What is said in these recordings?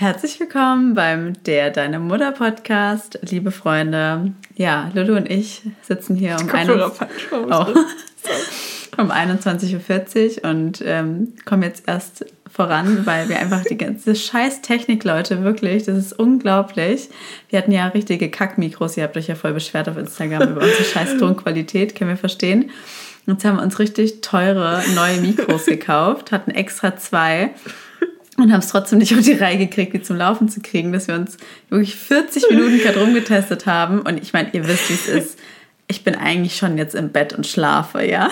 Herzlich willkommen beim Der Deine Mutter Podcast, liebe Freunde. Ja, Lulu und ich sitzen hier um, ein, oh, um 21.40 Uhr und ähm, kommen jetzt erst voran, weil wir einfach die ganze scheiß Technik, Leute, wirklich, das ist unglaublich. Wir hatten ja richtige Kackmikros, ihr habt euch ja voll beschwert auf Instagram über unsere scheiß Tonqualität, können wir verstehen. Jetzt haben wir uns richtig teure neue Mikros gekauft, hatten extra zwei und haben es trotzdem nicht auf die Reihe gekriegt, die zum Laufen zu kriegen, dass wir uns wirklich 40 Minuten gerade rumgetestet haben. Und ich meine, ihr wisst, wie es ist. Ich bin eigentlich schon jetzt im Bett und schlafe, ja.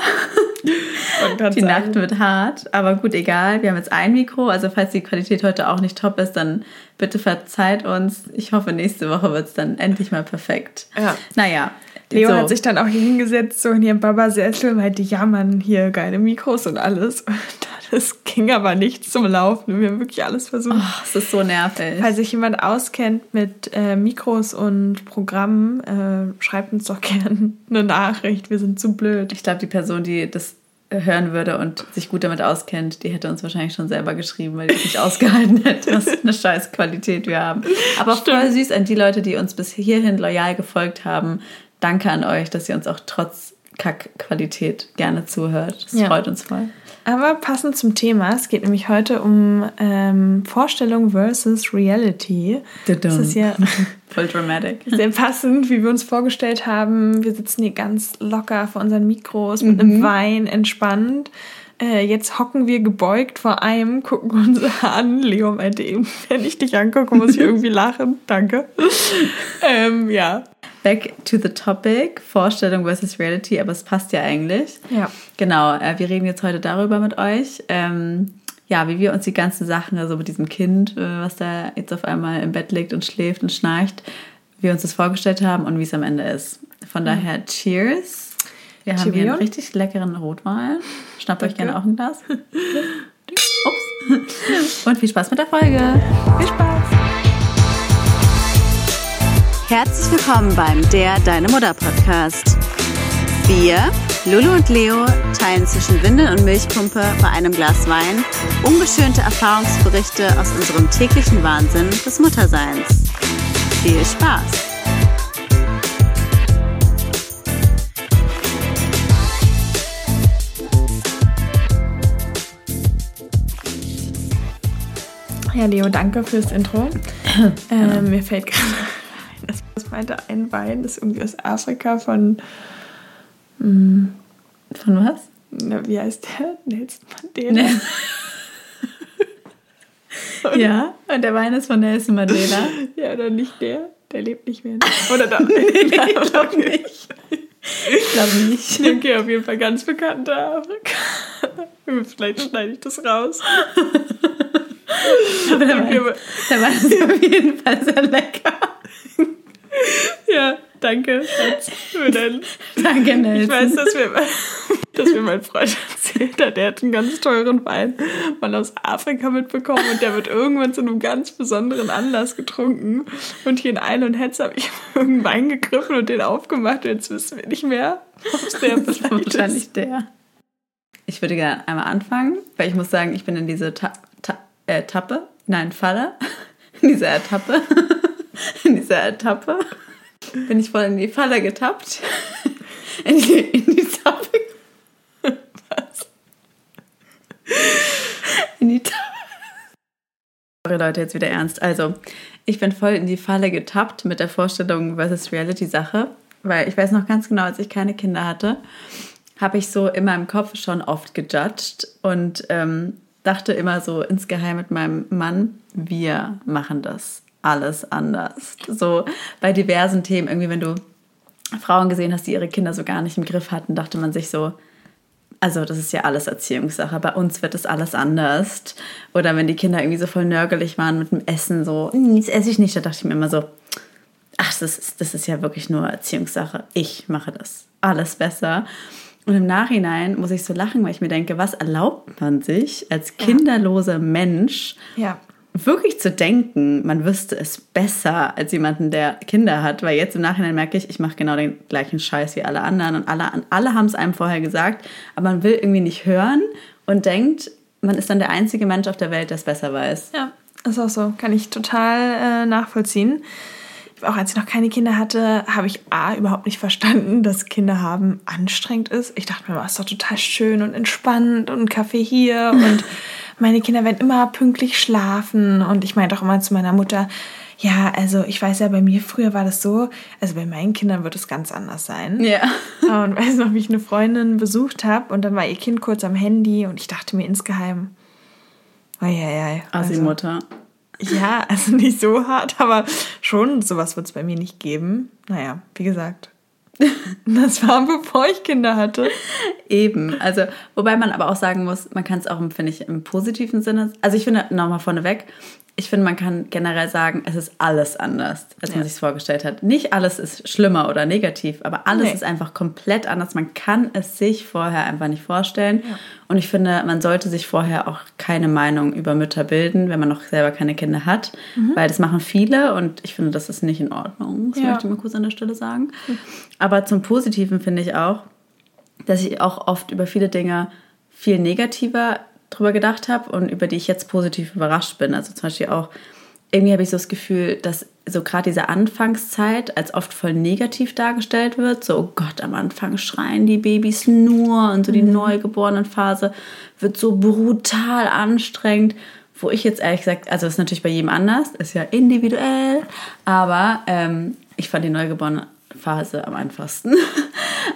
Und die Nacht wird hart, aber gut, egal. Wir haben jetzt ein Mikro, also falls die Qualität heute auch nicht top ist, dann bitte verzeiht uns. Ich hoffe, nächste Woche wird es dann endlich mal perfekt. Ja. Naja, Leo so. hat sich dann auch hingesetzt, so in ihrem Baba-Sessel, meinte, ja, man, hier geile Mikros und alles. Und das ging aber nicht zum Laufen. Wir haben wirklich alles versucht. Oh, das ist so nervig. Falls sich jemand auskennt mit äh, Mikros und Programmen, äh, schreibt uns doch gerne eine Nachricht. Wir sind zu blöd. Ich glaube, die Person, die das hören würde und sich gut damit auskennt, die hätte uns wahrscheinlich schon selber geschrieben, weil die nicht ausgehalten hätte, was eine scheiß Qualität wir haben. Aber Stimmt. voll süß an die Leute, die uns bis hierhin loyal gefolgt haben danke an euch, dass ihr uns auch trotz Kackqualität gerne zuhört. Das ja. freut uns voll. Aber passend zum Thema, es geht nämlich heute um ähm, Vorstellung versus Reality. Das ist ja voll dramatic. Sehr passend, wie wir uns vorgestellt haben. Wir sitzen hier ganz locker vor unseren Mikros mit mhm. einem Wein entspannt. Äh, jetzt hocken wir gebeugt vor einem, gucken uns an. Leo meinte eben, wenn ich dich angucke, muss ich irgendwie lachen. Danke. ähm, ja. Back to the topic, Vorstellung versus Reality, aber es passt ja eigentlich. Ja. Genau, äh, wir reden jetzt heute darüber mit euch. Ähm, ja, wie wir uns die ganzen Sachen, also mit diesem Kind, äh, was da jetzt auf einmal im Bett liegt und schläft und schnarcht, wie wir uns das vorgestellt haben und wie es am Ende ist. Von daher, cheers. Wir haben hier einen richtig leckeren Rotwein. Schnappt euch gerne auch ein Glas. Ups. Und viel Spaß mit der Folge. Viel Spaß. Herzlich willkommen beim Der Deine Mutter Podcast. Wir, Lulu und Leo, teilen zwischen Windel und Milchpumpe bei einem Glas Wein ungeschönte Erfahrungsberichte aus unserem täglichen Wahnsinn des Mutterseins. Viel Spaß! Ja, Leo, danke fürs Intro. äh, mir fällt gerade das meinte ein Wein, das ist irgendwie aus Afrika von. Mh, von was? Na, wie heißt der? Nelson Mandela. Ne. ja, und der Wein ist von Nelson Mandela. ja, oder nicht der? Der lebt nicht mehr. Oder doch? nee, ich glaube nicht. Ich glaube nicht. Okay, auf jeden Fall ganz bekannter Afrikaner. Vielleicht schneide ich das raus. Aber der, Wein, der Wein ist auf jeden Fall sehr lecker. Danke, für dein. Danke, Nelson. Ich weiß, dass wir, dass mir mein Freund erzählt hat, der hat einen ganz teuren Wein mal aus Afrika mitbekommen und der wird irgendwann zu einem ganz besonderen Anlass getrunken. Und hier in Eil und Hetz habe ich irgendeinen Wein gegriffen und den aufgemacht und jetzt wissen wir nicht mehr, ob es der das ist. Wahrscheinlich der. Ich würde gerne einmal anfangen, weil ich muss sagen, ich bin in diese Ta Ta äh, Tappe, nein, Falle, in dieser Etappe in dieser Etappe bin ich voll in die Falle getappt. In die, in die Tappe. Was? In die Tappe. Sorry Leute, jetzt wieder ernst. Also, ich bin voll in die Falle getappt mit der Vorstellung versus Reality-Sache, weil ich weiß noch ganz genau, als ich keine Kinder hatte, habe ich so in meinem Kopf schon oft gejudged und ähm, dachte immer so insgeheim mit meinem Mann, wir machen das alles anders. So bei diversen Themen, irgendwie, wenn du Frauen gesehen hast, die ihre Kinder so gar nicht im Griff hatten, dachte man sich so, also das ist ja alles Erziehungssache. Bei uns wird das alles anders. Oder wenn die Kinder irgendwie so voll nörgelig waren mit dem Essen, so, hm, das esse ich nicht, da dachte ich mir immer so, ach, das ist, das ist ja wirklich nur Erziehungssache. Ich mache das alles besser. Und im Nachhinein muss ich so lachen, weil ich mir denke, was erlaubt man sich als kinderloser Mensch, ja wirklich zu denken, man wüsste es besser als jemanden, der Kinder hat, weil jetzt im Nachhinein merke ich, ich mache genau den gleichen Scheiß wie alle anderen und alle, alle haben es einem vorher gesagt, aber man will irgendwie nicht hören und denkt, man ist dann der einzige Mensch auf der Welt, der es besser weiß. Ja, ist auch so. Kann ich total äh, nachvollziehen. Auch als ich noch keine Kinder hatte, habe ich A, überhaupt nicht verstanden, dass Kinder haben anstrengend ist. Ich dachte mir, es ist doch total schön und entspannt und ein Kaffee hier und meine Kinder werden immer pünktlich schlafen. Und ich meinte auch immer zu meiner Mutter, ja, also ich weiß ja, bei mir früher war das so, also bei meinen Kindern wird es ganz anders sein. Ja. Und weiß noch, wie ich eine Freundin besucht habe und dann war ihr Kind kurz am Handy und ich dachte mir insgeheim, Eieiei. Also, also Mutter. Ja, also nicht so hart, aber schon sowas wird es bei mir nicht geben. Naja, wie gesagt. Das war bevor ich Kinder hatte. Eben. Also, wobei man aber auch sagen muss, man kann es auch, finde ich, im positiven Sinne. Also, ich finde, nochmal vorneweg, ich finde, man kann generell sagen, es ist alles anders, als man sich vorgestellt hat. Nicht alles ist schlimmer oder negativ, aber alles nee. ist einfach komplett anders. Man kann es sich vorher einfach nicht vorstellen. Ja. Und ich finde, man sollte sich vorher auch keine Meinung über Mütter bilden, wenn man noch selber keine Kinder hat, mhm. weil das machen viele und ich finde, das ist nicht in Ordnung. Das ja. möchte ich mal kurz an der Stelle sagen. Mhm. Aber zum Positiven finde ich auch, dass ich auch oft über viele Dinge viel negativer drüber gedacht habe und über die ich jetzt positiv überrascht bin. Also zum Beispiel auch, irgendwie habe ich so das Gefühl, dass so gerade diese Anfangszeit als oft voll negativ dargestellt wird. So, oh Gott, am Anfang schreien die Babys nur und so die mhm. Neugeborenenphase wird so brutal anstrengend. Wo ich jetzt ehrlich gesagt, also das ist natürlich bei jedem anders, ist ja individuell, aber ähm, ich fand die Neugeborenenphase am einfachsten.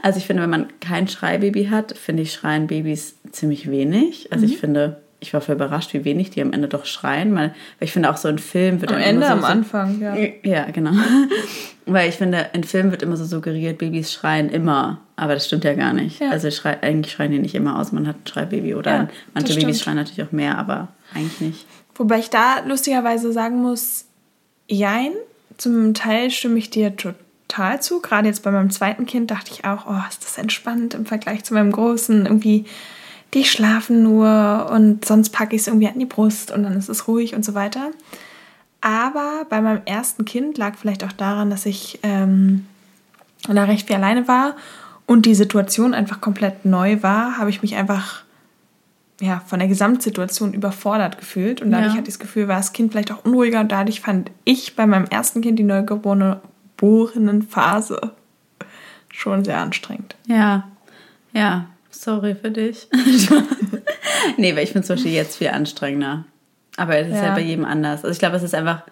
Also ich finde, wenn man kein Schreibaby hat, finde ich schreien Babys ziemlich wenig. Also mhm. ich finde, ich war voll überrascht, wie wenig die am Ende doch schreien. Weil, ich finde auch so ein Film wird am Ende so am Anfang, ja. Ja, genau. weil ich finde, in Filmen wird immer so suggeriert, Babys schreien immer. Aber das stimmt ja gar nicht. Ja. Also schrei, eigentlich schreien die nicht immer aus, man hat ein Schreibaby oder ja, manche Babys schreien natürlich auch mehr, aber eigentlich nicht. Wobei ich da lustigerweise sagen muss, jein, zum Teil stimme ich dir total total zu. Gerade jetzt bei meinem zweiten Kind dachte ich auch, oh, ist das entspannt im Vergleich zu meinem großen. Irgendwie, die schlafen nur und sonst packe ich es irgendwie an die Brust und dann ist es ruhig und so weiter. Aber bei meinem ersten Kind lag vielleicht auch daran, dass ich ähm, da recht viel alleine war und die Situation einfach komplett neu war, habe ich mich einfach ja, von der Gesamtsituation überfordert gefühlt. Und dadurch ja. hatte ich das Gefühl, war das Kind vielleicht auch unruhiger. Und dadurch fand ich bei meinem ersten Kind die neugeborene geborenen Phase schon sehr anstrengend. Ja, ja, sorry für dich. nee, weil ich finde es zum Beispiel jetzt viel anstrengender. Aber es ist ja. halt bei jedem anders. Also ich glaube, es ist einfach,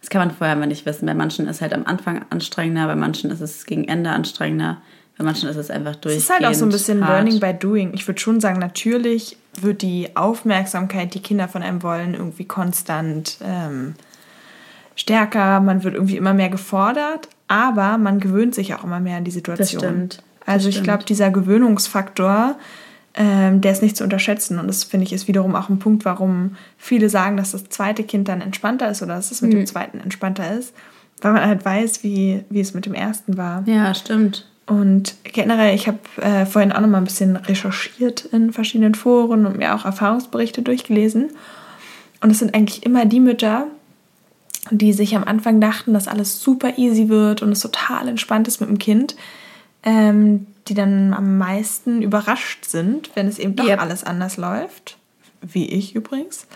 das kann man vorher mal nicht wissen. Bei manchen ist es halt am Anfang anstrengender, bei manchen ist es gegen Ende anstrengender. Bei manchen ist es einfach durch. Es ist halt auch so ein bisschen hart. Learning by Doing. Ich würde schon sagen, natürlich wird die Aufmerksamkeit, die Kinder von einem wollen, irgendwie konstant ähm, stärker. Man wird irgendwie immer mehr gefordert aber man gewöhnt sich auch immer mehr an die Situation. Das stimmt. Also ich glaube, dieser Gewöhnungsfaktor, ähm, der ist nicht zu unterschätzen. Und das finde ich ist wiederum auch ein Punkt, warum viele sagen, dass das zweite Kind dann entspannter ist oder dass es mit mhm. dem zweiten entspannter ist, weil man halt weiß, wie, wie es mit dem ersten war. Ja, stimmt. Und generell, ich habe äh, vorhin auch noch mal ein bisschen recherchiert in verschiedenen Foren und mir auch Erfahrungsberichte durchgelesen. Und es sind eigentlich immer die Mütter, die sich am Anfang dachten, dass alles super easy wird und es total entspannt ist mit dem Kind, ähm, die dann am meisten überrascht sind, wenn es eben doch yep. alles anders läuft, wie ich übrigens.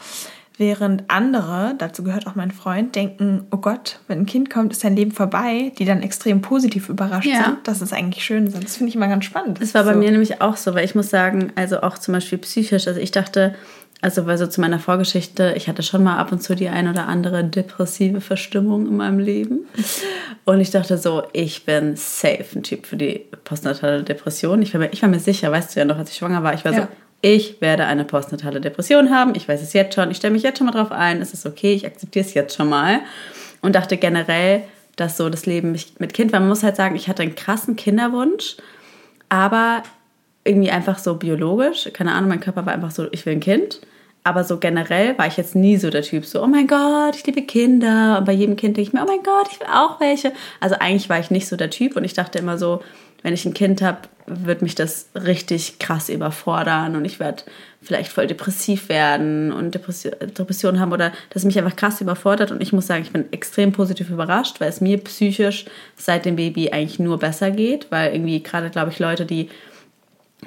Während andere, dazu gehört auch mein Freund, denken, oh Gott, wenn ein Kind kommt, ist sein Leben vorbei, die dann extrem positiv überrascht ja. sind, dass es eigentlich schön ist. Das finde ich immer ganz spannend. Das war bei so. mir nämlich auch so, weil ich muss sagen, also auch zum Beispiel psychisch, also ich dachte, also, weil so zu meiner Vorgeschichte, ich hatte schon mal ab und zu die ein oder andere depressive Verstimmung in meinem Leben. Und ich dachte so, ich bin safe ein Typ für die postnatale Depression. Ich war mir, ich war mir sicher, weißt du ja noch, als ich schwanger war, ich war ja. so, ich werde eine postnatale Depression haben. Ich weiß es jetzt schon. Ich stelle mich jetzt schon mal drauf ein. Es ist okay. Ich akzeptiere es jetzt schon mal. Und dachte generell, dass so das Leben mit Kind, weil man muss halt sagen, ich hatte einen krassen Kinderwunsch, aber irgendwie einfach so biologisch. Keine Ahnung, mein Körper war einfach so, ich will ein Kind. Aber so generell war ich jetzt nie so der Typ, so, oh mein Gott, ich liebe Kinder. Und bei jedem Kind denke ich mir, oh mein Gott, ich will auch welche. Also eigentlich war ich nicht so der Typ und ich dachte immer so, wenn ich ein Kind habe, wird mich das richtig krass überfordern und ich werde vielleicht voll depressiv werden und Depression, Depressionen haben oder das mich einfach krass überfordert. Und ich muss sagen, ich bin extrem positiv überrascht, weil es mir psychisch seit dem Baby eigentlich nur besser geht, weil irgendwie gerade, glaube ich, Leute, die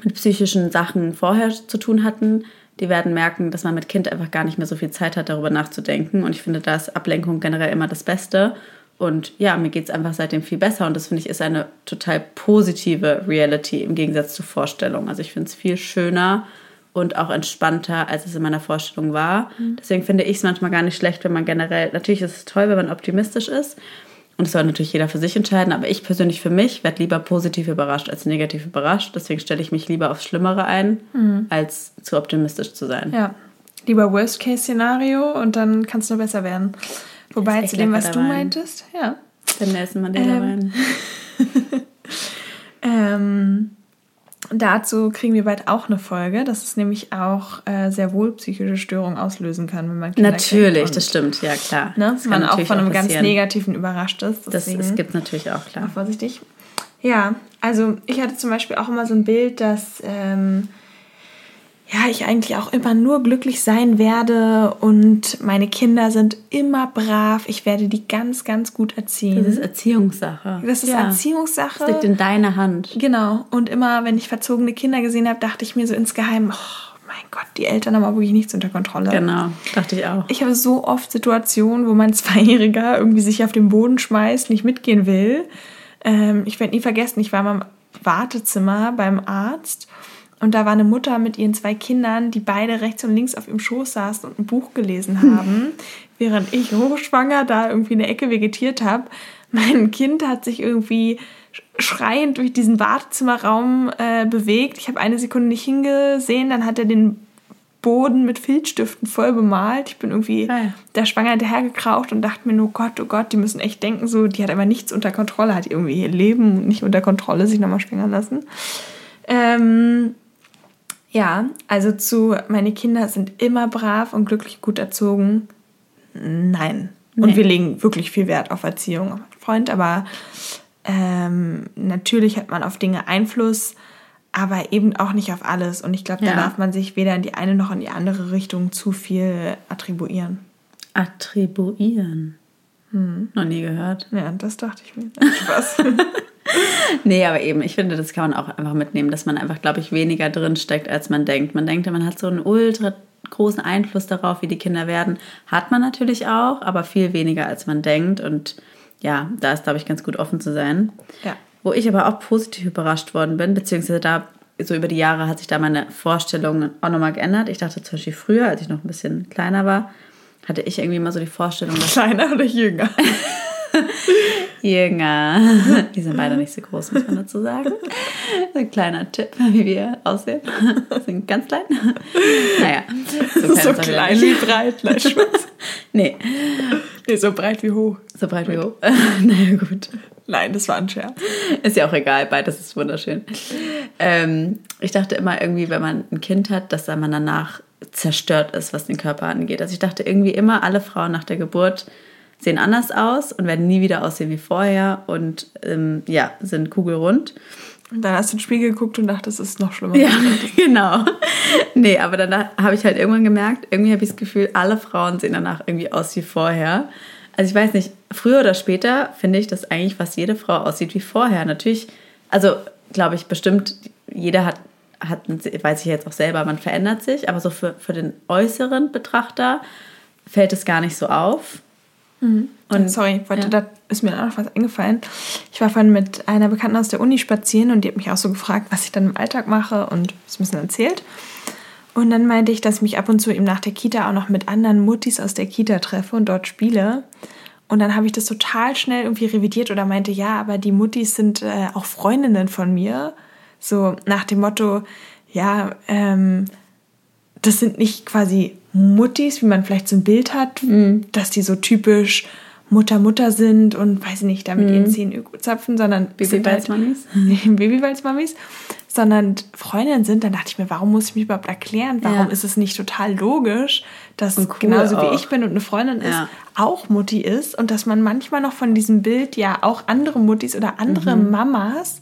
mit psychischen Sachen vorher zu tun hatten, die werden merken, dass man mit Kind einfach gar nicht mehr so viel Zeit hat, darüber nachzudenken. Und ich finde, da ist Ablenkung generell immer das Beste. Und ja, mir geht es einfach seitdem viel besser. Und das finde ich ist eine total positive Reality im Gegensatz zur Vorstellung. Also ich finde es viel schöner und auch entspannter, als es in meiner Vorstellung war. Mhm. Deswegen finde ich es manchmal gar nicht schlecht, wenn man generell, natürlich ist es toll, wenn man optimistisch ist. Und das soll natürlich jeder für sich entscheiden, aber ich persönlich für mich werde lieber positiv überrascht als negativ überrascht. Deswegen stelle ich mich lieber aufs Schlimmere ein, mhm. als zu optimistisch zu sein. Ja, lieber Worst-Case-Szenario und dann kann es nur besser werden. Wobei zu dem, was du meintest, ja. Dann Nelson Mandela ähm, rein. ähm, Dazu kriegen wir bald auch eine Folge, dass es nämlich auch äh, sehr wohl psychische Störungen auslösen kann, wenn man Kinder Natürlich, das stimmt, ja klar. Ne? Das man auch von einem auch ganz Negativen überrascht ist. Deswegen das gibt es natürlich auch, klar. Vorsichtig. Ja, also ich hatte zum Beispiel auch immer so ein Bild, dass ähm, ja, ich eigentlich auch immer nur glücklich sein werde und meine Kinder sind immer brav. Ich werde die ganz, ganz gut erziehen. Das ist Erziehungssache. Das ist ja. Erziehungssache. Das liegt in deiner Hand. Genau. Und immer, wenn ich verzogene Kinder gesehen habe, dachte ich mir so insgeheim, oh mein Gott, die Eltern haben aber wirklich nichts unter Kontrolle. Genau, dachte ich auch. Ich habe so oft Situationen, wo mein Zweijähriger irgendwie sich auf den Boden schmeißt, nicht mitgehen will. Ähm, ich werde nie vergessen, ich war mal im Wartezimmer beim Arzt und da war eine Mutter mit ihren zwei Kindern, die beide rechts und links auf ihrem Schoß saßen und ein Buch gelesen haben, während ich hochschwanger da irgendwie in der Ecke vegetiert habe. Mein Kind hat sich irgendwie schreiend durch diesen Wartezimmerraum äh, bewegt. Ich habe eine Sekunde nicht hingesehen, dann hat er den Boden mit Filzstiften voll bemalt. Ich bin irgendwie ja. der Schwanger hinterhergekraucht und dachte mir nur, Gott, oh Gott, die müssen echt denken, so, die hat aber nichts unter Kontrolle, hat irgendwie ihr Leben nicht unter Kontrolle sich nochmal schwängern lassen. Ähm, ja, also zu, meine Kinder sind immer brav und glücklich gut erzogen. Nein. Nee. Und wir legen wirklich viel Wert auf Erziehung, auf Freund, aber ähm, natürlich hat man auf Dinge Einfluss, aber eben auch nicht auf alles. Und ich glaube, da ja. darf man sich weder in die eine noch in die andere Richtung zu viel attribuieren. Attribuieren? Hm. Noch nie gehört. Ja, das dachte ich mir. Spaß. nee, aber eben, ich finde, das kann man auch einfach mitnehmen, dass man einfach, glaube ich, weniger drin steckt, als man denkt. Man denkt, man hat so einen ultra großen Einfluss darauf, wie die Kinder werden. Hat man natürlich auch, aber viel weniger, als man denkt. Und ja, da ist, glaube ich, ganz gut offen zu sein. Ja. Wo ich aber auch positiv überrascht worden bin, beziehungsweise da so über die Jahre hat sich da meine Vorstellung auch nochmal geändert. Ich dachte zum Beispiel früher, als ich noch ein bisschen kleiner war, hatte ich irgendwie immer so die Vorstellung, dass. Kleiner oder jünger? jünger. Die sind beide nicht so groß, muss man dazu sagen. Ein kleiner Tipp, wie wir aussehen. Wir sind ganz klein. Naja, so klein, so klein wie breit, nein, Nee. Nee, so breit wie hoch. So breit wie hoch. naja, gut. Nein, das war ein Scherz. Ist ja auch egal, beides ist wunderschön. Ähm, ich dachte immer irgendwie, wenn man ein Kind hat, dass man danach zerstört ist, was den Körper angeht. Also ich dachte irgendwie immer, alle Frauen nach der Geburt sehen anders aus und werden nie wieder aussehen wie vorher und ähm, ja, sind kugelrund. Und dann hast du in den Spiegel geguckt und dachtest, es ist noch schlimmer. Ja, genau. Nee, aber dann habe ich halt irgendwann gemerkt, irgendwie habe ich das Gefühl, alle Frauen sehen danach irgendwie aus wie vorher. Also ich weiß nicht, früher oder später finde ich, dass eigentlich fast jede Frau aussieht wie vorher. Natürlich, also glaube ich bestimmt, jeder hat, hat, weiß ich jetzt auch selber, man verändert sich, aber so für, für den äußeren Betrachter fällt es gar nicht so auf. Mhm. Und, Sorry, wollte, ja. da ist mir auch noch was eingefallen. Ich war vorhin mit einer Bekannten aus der Uni spazieren und die hat mich auch so gefragt, was ich dann im Alltag mache und es ein bisschen erzählt. Und dann meinte ich, dass ich mich ab und zu eben nach der Kita auch noch mit anderen Muttis aus der Kita treffe und dort spiele. Und dann habe ich das total schnell irgendwie revidiert oder meinte, ja, aber die Muttis sind äh, auch Freundinnen von mir. So nach dem Motto, ja, ähm, das sind nicht quasi Muttis, wie man vielleicht so ein Bild hat, mhm. dass die so typisch Mutter, Mutter sind und weiß nicht, damit mhm. ihren zehn Öko zapfen, sondern Babywalzmamis. Halt, Babywalzmamis, sondern Freundinnen sind, dann dachte ich mir, warum muss ich mich überhaupt erklären? Warum ja. ist es nicht total logisch, dass cool genauso auch. wie ich bin und eine Freundin ja. ist, auch Mutti ist und dass man manchmal noch von diesem Bild ja auch andere Muttis oder andere mhm. Mamas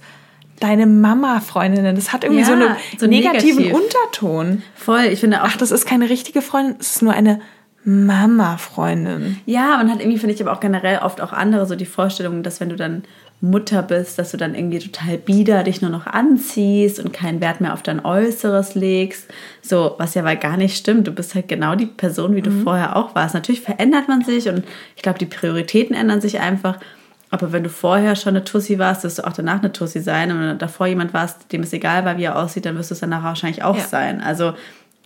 deine Mama-Freundinnen. Das hat irgendwie ja, so, eine so negativen negativ. Unterton. Voll, ich finde auch. Ach, das ist keine richtige Freundin, es ist nur eine Mama-Freundin. Ja, man hat irgendwie, finde ich, aber auch generell oft auch andere so die Vorstellung, dass wenn du dann Mutter bist, dass du dann irgendwie total bieder dich nur noch anziehst und keinen Wert mehr auf dein Äußeres legst. So, was ja weil gar nicht stimmt. Du bist halt genau die Person, wie du mhm. vorher auch warst. Natürlich verändert man sich und ich glaube, die Prioritäten ändern sich einfach. Aber wenn du vorher schon eine Tussi warst, wirst du auch danach eine Tussi sein. Und wenn du davor jemand warst, dem es egal war, wie er aussieht, dann wirst du es danach wahrscheinlich auch ja. sein. Also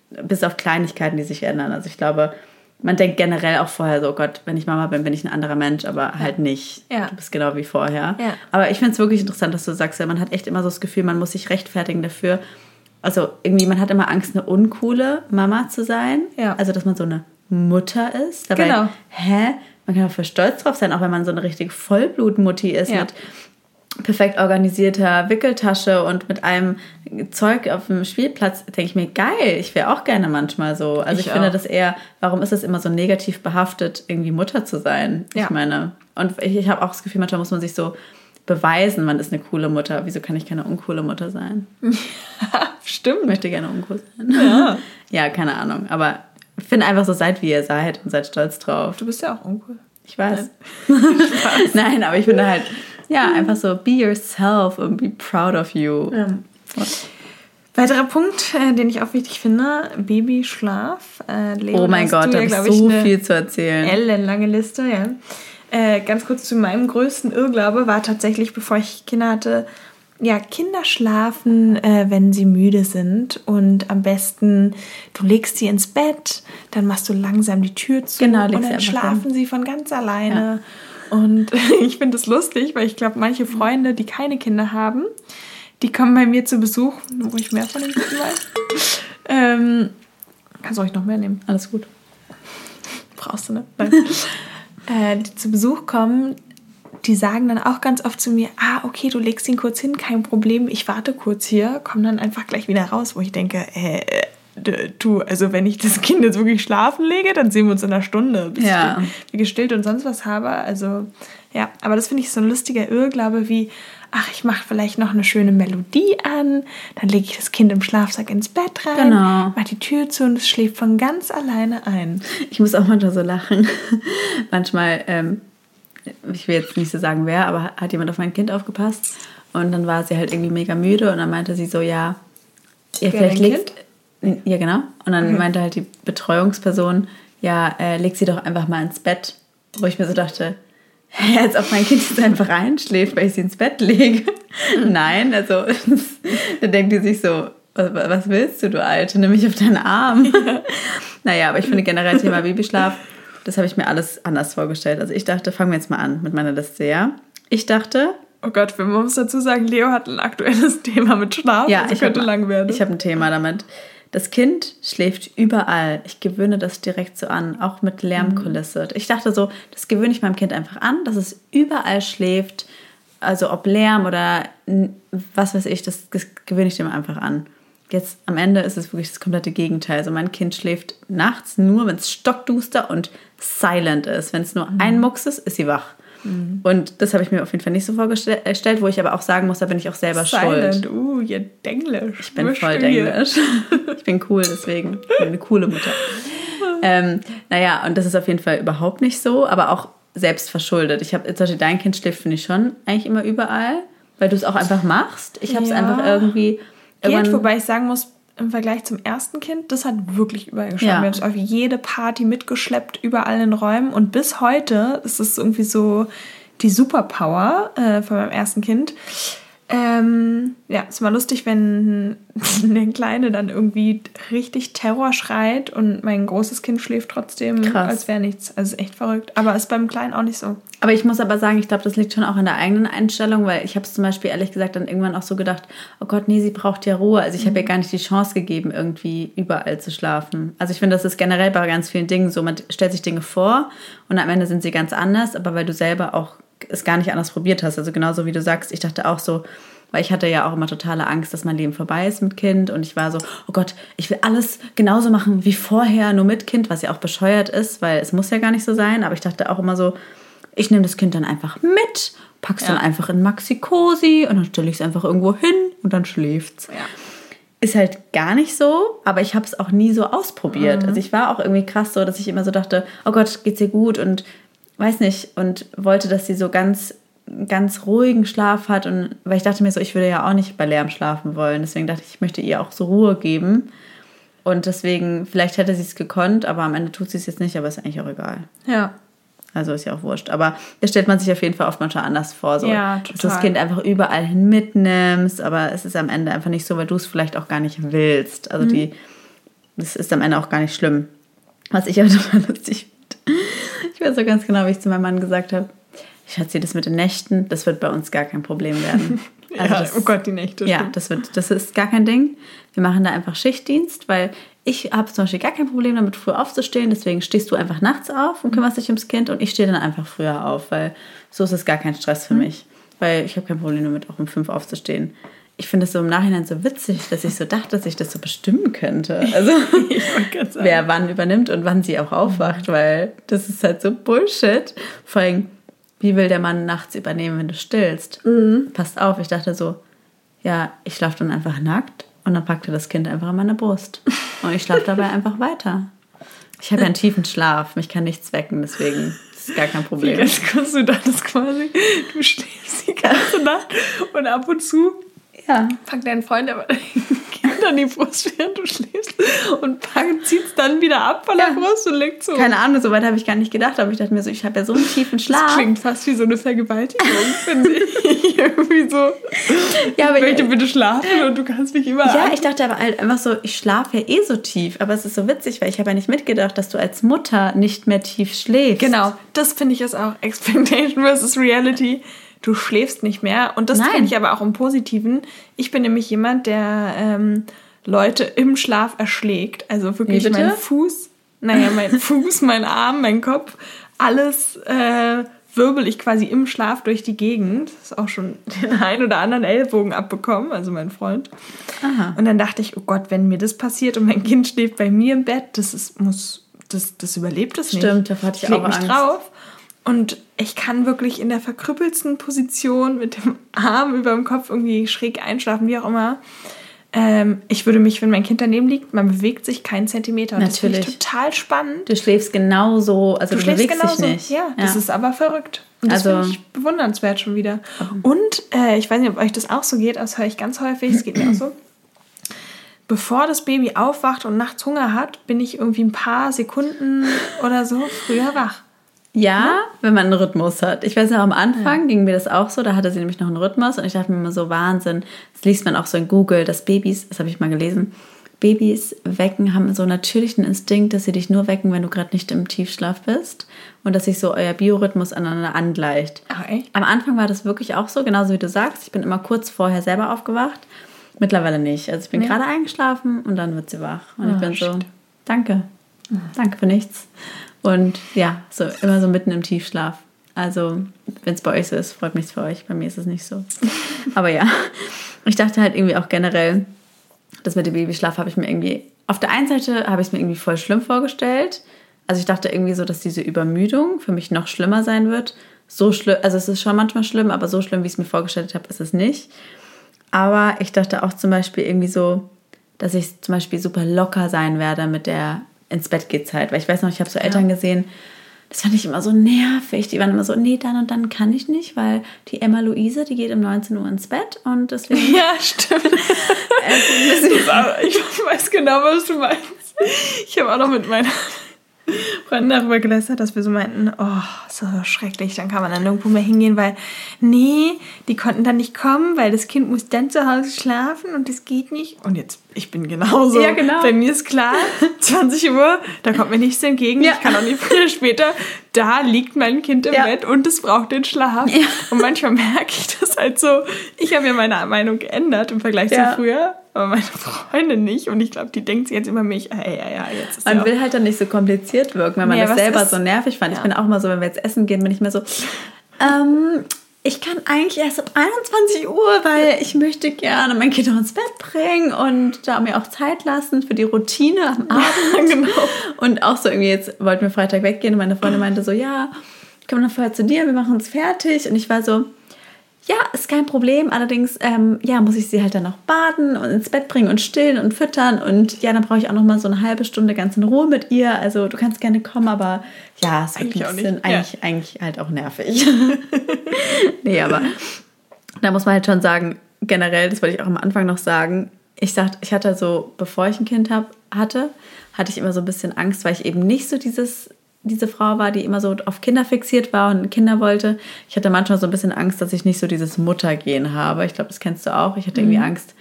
bis auf Kleinigkeiten, die sich ändern. Also ich glaube, man denkt generell auch vorher so, oh Gott, wenn ich Mama bin, bin ich ein anderer Mensch, aber ja. halt nicht. Ja. Du bist genau wie vorher. Ja. Aber ich finde es wirklich interessant, dass du sagst, man hat echt immer so das Gefühl, man muss sich rechtfertigen dafür. Also irgendwie, man hat immer Angst, eine uncoole Mama zu sein. Ja. Also, dass man so eine Mutter ist. Dabei, genau. hä? Man kann auch voll stolz drauf sein, auch wenn man so eine richtige Vollblutmutti ist ja. mit perfekt organisierter Wickeltasche und mit einem Zeug auf dem Spielplatz, denke ich mir, geil, ich wäre auch gerne manchmal so. Also ich, ich finde das eher, warum ist es immer so negativ behaftet, irgendwie Mutter zu sein? Ja. Ich meine, und ich, ich habe auch das Gefühl, manchmal muss man sich so beweisen, man ist eine coole Mutter. Wieso kann ich keine uncoole Mutter sein? Stimmt. Ich möchte gerne uncool sein. Ja. ja, keine Ahnung. Aber ich finde einfach so, seid wie ihr seid und seid stolz drauf. Du bist ja auch uncool. Ich weiß. Nein, Nein aber ich finde halt, ja, einfach so, be yourself und be proud of you. Ja. Weiterer Punkt, äh, den ich auch wichtig finde, Babyschlaf. Äh, Leo, oh mein Gott, da ja, habe ich so viel zu erzählen. Ellenlange Liste, ja. Äh, ganz kurz zu meinem größten Irrglaube war tatsächlich, bevor ich Kinder hatte, ja, Kinder schlafen, äh, wenn sie müde sind und am besten du legst sie ins Bett, dann machst du langsam die Tür zu genau, und dann schlafen hin. sie von ganz alleine. Ja. Und ich finde es lustig, weil ich glaube, manche Freunde, die keine Kinder haben, die kommen bei mir zu Besuch, wo ich mehr von den Kindern weiß. ähm, kannst du euch noch mehr nehmen? Alles gut. Brauchst du, ne? Nein. äh, die zu Besuch kommen, die sagen dann auch ganz oft zu mir, ah, okay, du legst ihn kurz hin, kein Problem, ich warte kurz hier, komm dann einfach gleich wieder raus, wo ich denke, äh, du, also wenn ich das Kind jetzt wirklich schlafen lege, dann sehen wir uns in einer Stunde, bis ja. ich gestillt und sonst was habe. Also ja, aber das finde ich so ein lustiger Irrglaube wie, ach, ich mache vielleicht noch eine schöne Melodie an, dann lege ich das Kind im Schlafsack ins Bett rein, genau. mache die Tür zu und es schläft von ganz alleine ein. Ich muss auch manchmal so lachen. manchmal ähm, ich will jetzt nicht so sagen wer, aber hat jemand auf mein Kind aufgepasst und dann war sie halt irgendwie mega müde und dann meinte sie so, ja, ja vielleicht legt, ja genau, und dann okay. meinte halt die Betreuungsperson, ja, äh, leg sie doch einfach mal ins Bett, wo ich mir so dachte, ja, als ob mein Kind jetzt einfach einschläft, weil ich sie ins Bett lege. Nein, also da denkt die sich so, was willst du, du Alte? Nimm mich auf deinen Arm. Ja. naja, aber ich finde generell Thema Babyschlaf das habe ich mir alles anders vorgestellt. Also ich dachte, fangen wir jetzt mal an mit meiner Liste, ja? Ich dachte. Oh Gott, wir muss dazu sagen, Leo hat ein aktuelles Thema mit Schlaf. Ja, also ich könnte hab, lang werden. Ich habe ein Thema damit. Das Kind schläft überall. Ich gewöhne das direkt so an, auch mit Lärmkulisse. Mhm. Ich dachte so, das gewöhne ich meinem Kind einfach an, dass es überall schläft. Also ob Lärm oder was weiß ich, das, das gewöhne ich dem einfach an. Jetzt am Ende ist es wirklich das komplette Gegenteil. Also mein Kind schläft nachts nur, wenn es stockduster und silent ist. Wenn es nur mhm. ein Mucks ist, ist sie wach. Mhm. Und das habe ich mir auf jeden Fall nicht so vorgestellt, wo ich aber auch sagen muss, da bin ich auch selber silent. schuld. Uh, ihr Denglisch. Ich bin voll Denglisch. ich bin cool, deswegen. Ich bin eine coole Mutter. ähm, naja, und das ist auf jeden Fall überhaupt nicht so, aber auch selbst verschuldet. Ich habe, zum Beispiel dein Kind schläft, finde ich schon eigentlich immer überall, weil du es auch einfach machst. Ich habe es ja. einfach irgendwie Geht, wobei ich sagen muss, im Vergleich zum ersten Kind, das hat wirklich überall geschlafen. Ja. Wir haben es auf jede Party mitgeschleppt, überall in Räumen. Und bis heute ist es irgendwie so die Superpower äh, von meinem ersten Kind. Ähm, ja, ist mal lustig, wenn eine Kleine dann irgendwie richtig Terror schreit und mein großes Kind schläft trotzdem, Krass. als wäre nichts. Also ist echt verrückt. Aber ist beim Kleinen auch nicht so. Aber ich muss aber sagen, ich glaube, das liegt schon auch an der eigenen Einstellung, weil ich habe es zum Beispiel ehrlich gesagt dann irgendwann auch so gedacht, oh Gott, nee, sie braucht ja Ruhe. Also ich mhm. habe ihr gar nicht die Chance gegeben, irgendwie überall zu schlafen. Also ich finde, das ist generell bei ganz vielen Dingen so. Man stellt sich Dinge vor und am Ende sind sie ganz anders, aber weil du selber auch es gar nicht anders probiert hast. Also genauso wie du sagst, ich dachte auch so, weil ich hatte ja auch immer totale Angst, dass mein Leben vorbei ist mit Kind und ich war so, oh Gott, ich will alles genauso machen wie vorher, nur mit Kind, was ja auch bescheuert ist, weil es muss ja gar nicht so sein, aber ich dachte auch immer so, ich nehme das Kind dann einfach mit, pack's ja. dann einfach in Maxi-Cosi und dann stelle ich es einfach irgendwo hin und dann schläft's. Ja. Ist halt gar nicht so, aber ich habe es auch nie so ausprobiert. Mhm. Also ich war auch irgendwie krass so, dass ich immer so dachte, oh Gott, geht's ihr gut und weiß nicht, und wollte, dass sie so ganz ganz ruhigen Schlaf hat und weil ich dachte mir so, ich würde ja auch nicht bei Lärm schlafen wollen. Deswegen dachte ich, ich möchte ihr auch so Ruhe geben. Und deswegen, vielleicht hätte sie es gekonnt, aber am Ende tut sie es jetzt nicht, aber ist eigentlich auch egal. Ja. Also ist ja auch wurscht. Aber das stellt man sich auf jeden Fall oft manchmal anders vor. So, Ja, Dass du total. das Kind einfach überall hin mitnimmst, aber es ist am Ende einfach nicht so, weil du es vielleicht auch gar nicht willst. Mhm. Also die, das ist am Ende auch gar nicht schlimm. Was ich aber total lustig finde. Ich weiß so ganz genau, wie ich zu meinem Mann gesagt habe, Schatzi, das mit den Nächten, das wird bei uns gar kein Problem werden. Also ja, das, oh Gott, die Nächte. ja, stimmt. das, wird, das ist gar kein Ding. Wir machen da einfach Schichtdienst, weil ich habe zum Beispiel gar kein Problem damit, früh aufzustehen. Deswegen stehst du einfach nachts auf und kümmerst dich ums Kind und ich stehe dann einfach früher auf, weil so ist es gar kein Stress für mich. Weil ich habe kein Problem damit, auch um fünf aufzustehen. Ich finde es so im Nachhinein so witzig, dass ich so dachte, dass ich das so bestimmen könnte. Also wer wann übernimmt und wann sie auch aufwacht, weil das ist halt so Bullshit. Vor allem, wie will der Mann nachts übernehmen, wenn du stillst? Passt auf, ich dachte so, ja, ich schlafe dann einfach nackt und dann packt er das Kind einfach an meine Brust. Und ich schlafe dabei einfach weiter. Ich habe ja einen tiefen Schlaf, mich kann nichts wecken, deswegen ist gar kein Wie Problem. ganz kurz, du dachtest quasi, du schläfst die ganze Nacht und ab und zu Ja. packt dein Freund aber Kind an die Brust, während du schläfst und zieht es dann wieder ab von der Ja. Brust und legt so. Keine Ahnung, so weit habe ich gar nicht gedacht, aber ich dachte mir so, ich habe ja so einen tiefen Das Schlaf. klingt fast wie so eine Vergewaltigung, finde ich. Irgendwie so, Ja, aber ich möchte bitte schlafen und du kannst mich immer Ja, an- ich dachte aber halt einfach so, ich schlafe ja eh so tief. Aber es ist so witzig, weil ich habe ja nicht mitgedacht, dass du als Mutter nicht mehr tief schläfst. Genau, das finde ich ist auch Expectation versus Reality. Du schläfst nicht mehr. Und das finde ich aber auch im Positiven. Ich bin nämlich jemand, der ähm, Leute im Schlaf erschlägt. Also wirklich Wie mein Fuß, naja, mein Fuß, mein Arm, mein Kopf, alles äh, wirbel ich quasi im Schlaf durch die Gegend. Das ist auch schon den einen oder anderen Ellbogen abbekommen, also mein Freund. Aha. Und dann dachte ich, oh Gott, wenn mir das passiert und mein Kind schläft bei mir im Bett, das ist, muss, das, das überlebt es nicht. Stimmt, davor hatte ich leg auch mich Angst. drauf. Und ich kann wirklich in der verkrüppelsten Position mit dem Arm über dem Kopf irgendwie schräg einschlafen, wie auch immer. Ähm, ich würde mich, wenn mein Kind daneben liegt, man bewegt sich keinen Zentimeter. Und das finde ich Natürlich. total spannend. Du schläfst genauso, also du, Du schläfst bewegst genauso. dich nicht. Ja, das ist aber verrückt. Und das Also- finde ich bewundernswert schon wieder. Und äh, ich weiß nicht, ob euch das auch so geht, aber das höre ich ganz häufig, es geht mir auch so. Bevor das Baby aufwacht und nachts Hunger hat, bin ich irgendwie ein paar Sekunden oder so früher wach. Ja, wenn man einen Rhythmus hat. Ich weiß ja, am Anfang ging mir das auch so, da hatte sie nämlich noch einen Rhythmus und ich dachte mir immer so, Wahnsinn. Das liest man auch so in Google, dass Babys, das habe ich mal gelesen, Babys wecken, haben so einen natürlichen Instinkt, dass sie dich nur wecken, wenn du gerade nicht im Tiefschlaf bist und dass sich so euer Biorhythmus aneinander angleicht. Ach, echt? Am Anfang war das wirklich auch so, genauso wie du sagst. Ich bin immer kurz vorher selber aufgewacht. Mittlerweile nicht. Also ich bin Nee. gerade eingeschlafen und dann wird sie wach. Und ich Ah, bin so, shit. danke. Danke für nichts. Und ja, so immer so mitten im Tiefschlaf. Also, wenn es bei euch so ist, freut mich für euch. Bei mir ist es nicht so. Aber ja, ich dachte halt irgendwie auch generell, das mit dem Babyschlaf habe ich mir irgendwie, auf der einen Seite habe ich es mir irgendwie voll schlimm vorgestellt. Also ich dachte irgendwie so, dass diese Übermüdung für mich noch schlimmer sein wird. So schlimm, also es ist schon manchmal schlimm, aber so schlimm, wie ich es mir vorgestellt habe, ist es nicht. Aber ich dachte auch zum Beispiel irgendwie so, dass ich zum Beispiel super locker sein werde mit der ins Bett geht Zeit. Weil ich weiß noch, ich habe so Eltern gesehen, das fand ich immer so nervig. Die waren immer so, nee, dann und dann kann ich nicht, weil die Emma Luise, die geht um 19 Uhr ins Bett und deswegen Ja, stimmt. Aber ich weiß genau, was du meinst. Ich habe auch noch mit meiner Freundin darüber gelästert, dass wir so meinten, oh, so schrecklich, dann kann man dann nirgendwo mehr hingehen, weil, nee, die konnten dann nicht kommen, weil das Kind muss dann zu Hause schlafen und das geht nicht. Und jetzt, ich bin genauso. Ja, genau. Bei mir ist klar, 20 Uhr, da kommt mir nichts entgegen. Ja. Ich kann auch nicht früher später, da liegt mein Kind im Ja. Bett und es braucht den Schlaf. Ja. Und manchmal merke ich das halt so, ich habe ja meine Meinung geändert im Vergleich Ja. zu früher, aber meine Freundin nicht. Und ich glaube, die denkt sich jetzt immer mich, ja, ja, ja, jetzt ist Man will halt dann nicht so kompliziert wirken, wenn man das selber so nervig fand. Ich bin auch mal so, wenn wir jetzt essen gehen, bin ich mir so, ähm, ich kann eigentlich erst ab 21 Uhr, weil ich möchte gerne mein Kind noch ins Bett bringen und da mir auch Zeit lassen für die Routine am Abend. genau. Und auch so irgendwie, jetzt wollten wir Freitag weggehen und meine Freundin meinte so, ja, kommen wir noch vorher zu dir, wir machen uns fertig. Und ich war so, ja, ist kein Problem. Allerdings, ähm, ja, muss ich sie halt dann noch baden und ins Bett bringen und stillen und füttern. Und ja, dann brauche ich auch noch mal so eine halbe Stunde ganz in Ruhe mit ihr. Also du kannst gerne kommen, aber ja, es wird ein bisschen, eigentlich, ja. eigentlich halt auch nervig. nee, aber da muss man halt schon sagen, generell, das wollte ich auch am Anfang noch sagen, ich sagte, ich hatte so, bevor ich ein Kind hab, hatte, hatte ich immer so ein bisschen Angst, weil ich eben nicht so dieses diese Frau war, die immer so auf Kinder fixiert war und Kinder wollte. Ich hatte manchmal so ein bisschen Angst, dass ich nicht so dieses Muttergehen habe. Ich glaube, das kennst du auch. Ich hatte irgendwie mhm. Angst,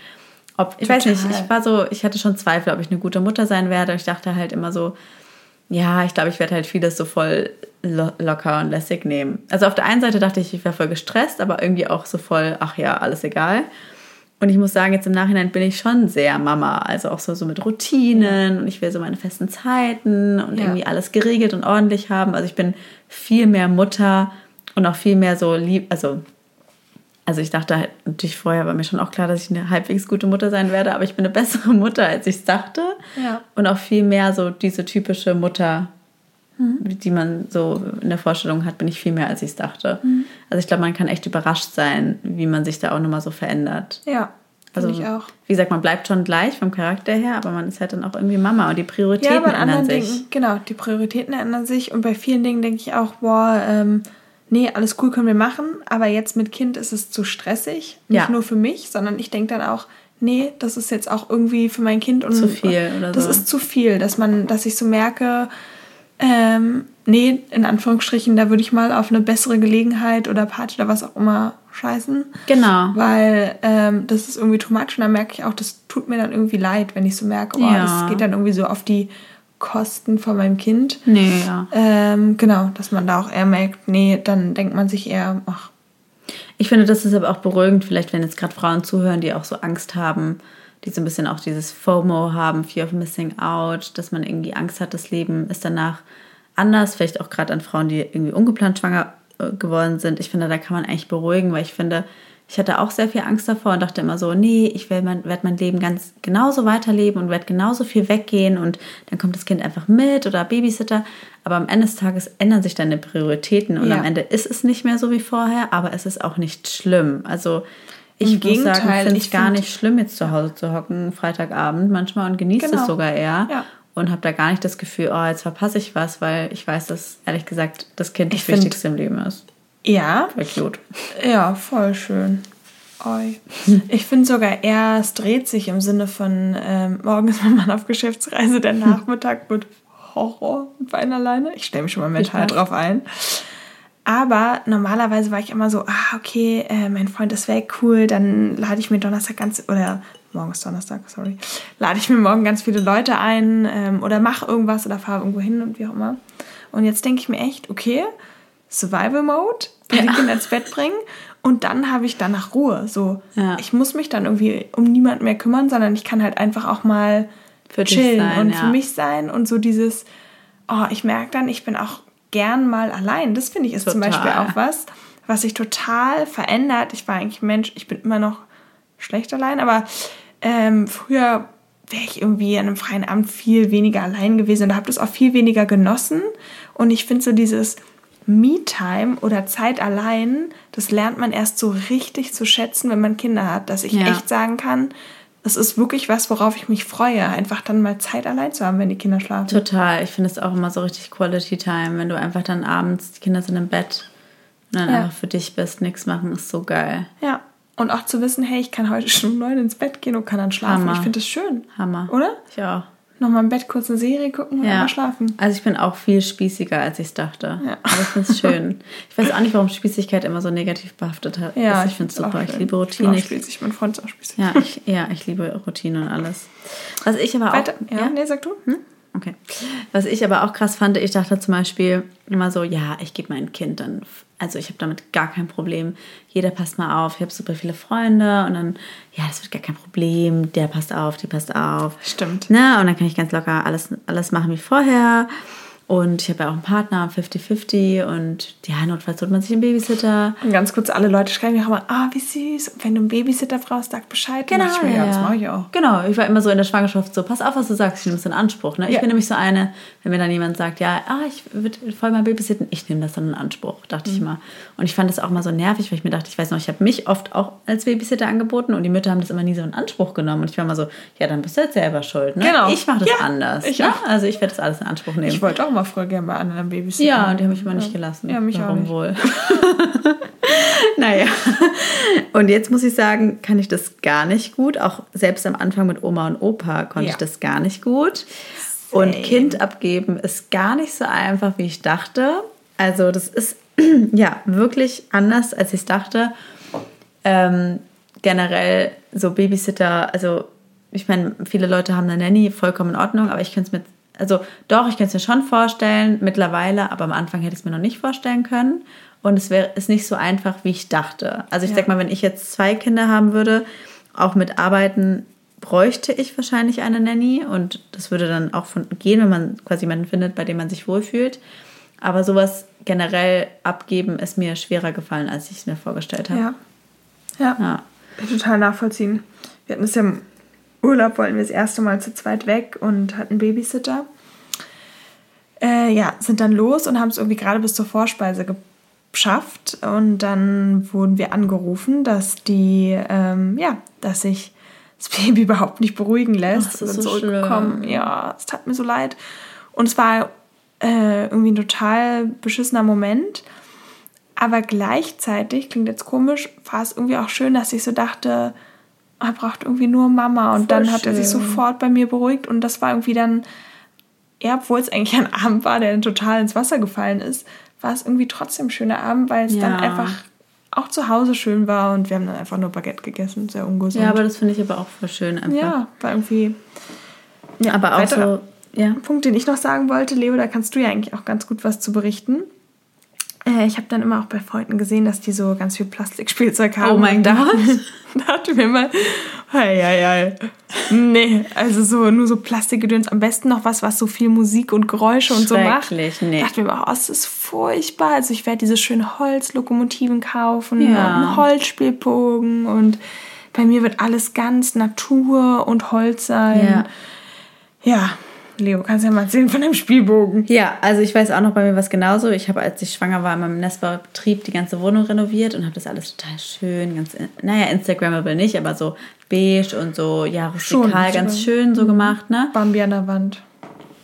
ob, ich Total. weiß nicht, ich war so, ich hatte schon Zweifel, ob ich eine gute Mutter sein werde. Ich dachte halt immer so, ja, ich glaube, ich werde halt vieles so voll lo locker und lässig nehmen. Also auf der einen Seite dachte ich, ich wäre voll gestresst, aber irgendwie auch so voll, ach ja, alles egal. Und ich muss sagen, jetzt im Nachhinein bin ich schon sehr Mama. Also auch so, so mit Routinen und ich will so meine festen Zeiten und ja. irgendwie alles geregelt und ordentlich haben. Also ich bin viel mehr Mutter und auch viel mehr so lieb. Also, also ich dachte halt, natürlich vorher war mir schon auch klar, dass ich eine halbwegs gute Mutter sein werde, aber ich bin eine bessere Mutter, als ich es dachte. Ja. Und auch viel mehr so diese typische Mutter, mhm. die man so in der Vorstellung hat, bin ich viel mehr, als ich es dachte. Mhm. Also ich glaube, man kann echt überrascht sein, wie man sich da auch nochmal so verändert. Ja. Also, ich auch. Wie gesagt, man bleibt schon gleich vom Charakter her, aber man ist halt dann auch irgendwie Mama und die Prioritäten ja, ändern sich. Dingen, genau, die Prioritäten ändern sich und bei vielen Dingen denke ich auch, boah, ähm, nee, alles cool können wir machen, aber jetzt mit Kind ist es zu stressig. Nicht ja. nur für mich, sondern ich denke dann auch, nee, das ist jetzt auch irgendwie für mein Kind und zu viel oder das so. ist zu viel, dass man, dass ich so merke, ähm, nee, in Anführungsstrichen, da würde ich mal auf eine bessere Gelegenheit oder Party oder was auch immer scheißen. Genau. Weil ähm, das ist irgendwie too much und dann merke ich auch, das tut mir dann irgendwie leid, wenn ich so merke, oh, ja. das geht dann irgendwie so auf die Kosten von meinem Kind. Nee, ja. Ähm, genau, dass man da auch eher merkt, nee, dann denkt man sich eher, ach. Ich finde, das ist aber auch beruhigend, vielleicht wenn jetzt gerade Frauen zuhören, die auch so Angst haben, die so ein bisschen auch dieses FOMO haben, Fear of Missing Out, dass man irgendwie Angst hat, das Leben ist danach anders, vielleicht auch gerade an Frauen, die irgendwie ungeplant schwanger äh, geworden sind. Ich finde, da kann man eigentlich beruhigen, weil ich finde, ich hatte auch sehr viel Angst davor und dachte immer so, nee, ich mein, werde mein Leben ganz genauso weiterleben und werde genauso viel weggehen und dann kommt das Kind einfach mit oder Babysitter. Aber am Ende des Tages ändern sich deine Prioritäten und ja. am Ende ist es nicht mehr so wie vorher, aber es ist auch nicht schlimm. Also ich Im Gegenteil, finde es gar nicht schlimm, jetzt zu Hause zu hocken, Freitagabend manchmal und genieße genau. es sogar eher. Ja. Und habe da gar nicht das Gefühl, oh, jetzt verpasse ich was, weil ich weiß, dass ehrlich gesagt das Kind das Wichtigste im Leben ist. Ja. Voll cute. Ja, voll schön. Oi. Ich finde sogar eher, es dreht sich im Sinne von, ähm, morgen ist mein Mann auf Geschäftsreise, der Nachmittag wird Horror mit Wein alleine. Ich stelle mich schon mal mental drauf ein. Aber normalerweise war ich immer so, ah, okay, äh, mein Freund ist weg, cool, dann lade ich mir Donnerstag ganz, oder morgen ist Donnerstag, sorry, lade ich mir morgen ganz viele Leute ein ähm, oder mache irgendwas oder fahre irgendwo hin und wie auch immer. Und jetzt denke ich mir echt, okay, Survival Mode, ja. die Kinder ins Bett bringen und dann habe ich danach Ruhe. So, ja. ich muss mich dann irgendwie um niemanden mehr kümmern, sondern ich kann halt einfach auch mal für chillen sein, und ja. für mich sein und so dieses, oh, ich merke dann, ich bin auch gern mal allein. Das finde ich ist total. zum Beispiel auch was, was sich total verändert. Ich war eigentlich Mensch, ich bin immer noch schlecht allein, aber ähm, früher wäre ich irgendwie an einem freien Abend viel weniger allein gewesen und habe das auch viel weniger genossen. Und ich finde so dieses Me-Time oder Zeit allein, das lernt man erst so richtig zu schätzen, wenn man Kinder hat, dass ich ja. echt sagen kann, das ist wirklich was, worauf ich mich freue, einfach dann mal Zeit allein zu haben, wenn die Kinder schlafen. Total. Ich finde es auch immer so richtig Quality Time, wenn du einfach dann abends, die Kinder sind im Bett und dann ja. einfach für dich bist, nichts machen, ist so geil. Ja. Und auch zu wissen, hey, ich kann heute schon um neun ins Bett gehen und kann dann schlafen. Hammer. Ich finde das schön. Hammer. Oder? Ja nochmal im Bett kurz eine Serie gucken und ja. mal schlafen. Also ich bin auch viel spießiger, als ich es dachte. Ja. Aber ich finde es schön. ich weiß auch nicht, warum Spießigkeit immer so negativ behaftet hat. Ja, ich, ich finde es super. Ich liebe Routine. Ich spießig, mein Freund ist auch spießig. Ja ich, ja, ich liebe Routine und alles. Was ich aber Weiter. auch... Ja, ja? nee, sag du. Hm? Okay. Was ich aber auch krass fand, ich dachte zum Beispiel immer so, ja, ich gebe mein Kind dann, also ich habe damit gar kein Problem. Jeder passt mal auf. Ich habe super viele Freunde und dann, ja, das wird gar kein Problem. Der passt auf, die passt auf. Stimmt. Na, und dann kann ich ganz locker alles, alles machen wie vorher. Und ich habe ja auch einen Partner, 50-50 und ja, notfalls holt man sich einen Babysitter. Und ganz kurz, alle Leute schreiben mir auch immer, ah, wie süß. Und wenn du einen Babysitter brauchst, sag Bescheid. Genau, ich mir, ja, das mache ich auch. Genau, ich war immer so in der Schwangerschaft so, pass auf, was du sagst, ich nehme es in Anspruch. Ne? Ich Ja. bin nämlich so eine, wenn mir dann jemand sagt, ja, ah, ich würde voll mal babysitten, ich nehme das dann in Anspruch, dachte Mhm. ich mal. Und ich fand das auch mal so nervig, weil ich mir dachte, ich weiß noch, ich habe mich oft auch als Babysitter angeboten und die Mütter haben das immer nie so in Anspruch genommen. Und ich war immer so, ja, dann bist du jetzt selber schuld. Ne? Genau. Ich mache das Ja, anders. ich ne? Also ich werde das alles in Anspruch nehmen. Ich wollte auch mal früher gerne bei anderen Babysitten. Ja, und die haben mich immer nicht gelassen. Ja, mich Warum auch nicht. wohl? naja. Und jetzt muss ich sagen, kann ich das gar nicht gut. Auch selbst am Anfang mit Oma und Opa konnte Ja. ich das gar nicht gut. Und Same. Kind abgeben ist gar nicht so einfach, wie ich dachte. Also das ist ja wirklich anders, als ich es dachte. Ähm, generell so Babysitter, also ich meine, viele Leute haben eine Nanny, vollkommen in Ordnung, aber ich könnte es mir, also doch, ich könnte es mir schon vorstellen, mittlerweile, aber am Anfang hätte ich es mir noch nicht vorstellen können. Und es wäre ist nicht so einfach, wie ich dachte. Also ich Ja. sag mal, wenn ich jetzt zwei Kinder haben würde, auch mit Arbeiten, bräuchte ich wahrscheinlich eine Nanny und das würde dann auch von gehen, wenn man quasi jemanden findet, bei dem man sich wohlfühlt. Aber sowas generell abgeben ist mir schwerer gefallen, als ich es mir vorgestellt habe. Ja. Ja. Ja. Total nachvollziehen. Wir hatten es ja Urlaub, wollten wir das erste Mal zu zweit weg und hatten Babysitter. Äh, ja, sind dann los und haben es irgendwie gerade bis zur Vorspeise geschafft. Und dann wurden wir angerufen, dass die, ähm, ja, dass sich das Baby überhaupt nicht beruhigen lässt. Ach, das ist so zurückgekommen. schlimm. Ja, es tat mir so leid. Und es war äh, irgendwie ein total beschissener Moment. Aber gleichzeitig, klingt jetzt komisch, war es irgendwie auch schön, dass ich so dachte, er braucht irgendwie nur Mama. Und Voll dann hat er sich schön. sofort bei mir beruhigt. Und das war irgendwie dann, ja, obwohl es eigentlich ein Abend war, der dann total ins Wasser gefallen ist, war es irgendwie trotzdem ein schöner Abend, weil es dann Ja. einfach auch zu Hause schön war. Und wir haben dann einfach nur Baguette gegessen, sehr ungesund. Ja, aber das finde ich aber auch voll schön einfach. ja, war irgendwie. Ja, aber auch so, ja. Punkt, den ich noch sagen wollte, Leo, da kannst du ja eigentlich auch ganz gut was zu berichten. Äh, ich habe dann immer auch bei Freunden gesehen, dass die so ganz viel Plastikspielzeug haben. Oh mein Und da- Gott. dachte mir mal, hei, hei, hei. Nee, also so nur so Plastikgedöns. Am besten noch was, was so viel Musik und Geräusche und so macht. Nee. Dachte mir mal, oh, es ist furchtbar. Also ich werde diese schönen Holzlokomotiven kaufen Ja. einen Holzspielbogen und bei mir wird alles ganz Natur und Holz sein. Ja. Ja, Leo, kannst ja mal erzählen von dem Spielbogen. Ja, also ich weiß auch noch bei mir was genauso. Ich habe, als ich schwanger war, in meinem Nestbaubetrieb die ganze Wohnung renoviert und habe das alles total schön, ganz, naja, Instagrammable nicht, aber so beige und so, ja, rustikal, ganz schön so gemacht, ne? Bambi an der Wand.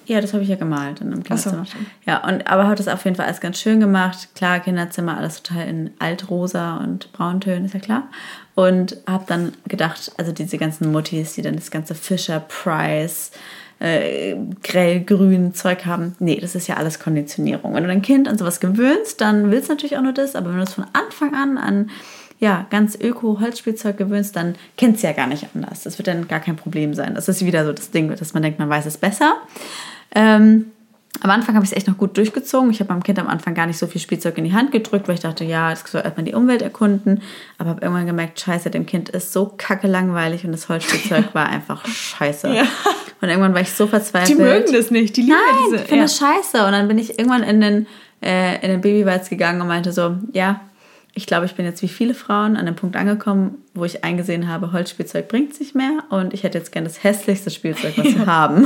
Ja, das habe ich ja gemalt Ach so, Kinderzimmer. stimmt. ja, und aber habe das auf jeden Fall alles ganz schön gemacht. Klar, Kinderzimmer alles total in altrosa und Brauntönen, ist ja klar. Und habe dann gedacht, also diese ganzen Muttis, die dann das ganze Fisher Price äh, grellgrün Zeug haben. Nee, das ist ja alles Konditionierung. Wenn du dein Kind an sowas gewöhnst, dann willst du natürlich auch nur das, aber wenn du es von Anfang an an ja, ganz Öko-Holzspielzeug gewöhnst, dann kennst du ja gar nicht anders. Das wird dann gar kein Problem sein. Das ist wieder so das Ding, dass man denkt, man weiß es besser. Ähm, am Anfang habe ich es echt noch gut durchgezogen. Ich habe meinem Kind am Anfang gar nicht so viel Spielzeug in die Hand gedrückt, weil ich dachte, ja, es soll erstmal die Umwelt erkunden. Aber habe irgendwann gemerkt, scheiße, dem Kind ist so kacke langweilig und das Holzspielzeug war einfach scheiße. Ja. Und irgendwann war ich so verzweifelt. Die mögen das nicht, die lieben Nein, ja die finden ja. das scheiße. Und dann bin ich irgendwann in den, äh, in den Babywalz gegangen und meinte so, ja, ich glaube, ich bin jetzt wie viele Frauen an dem Punkt angekommen, wo ich eingesehen habe, Holzspielzeug bringt sich mehr und ich hätte jetzt gerne das hässlichste Spielzeug, was wir haben.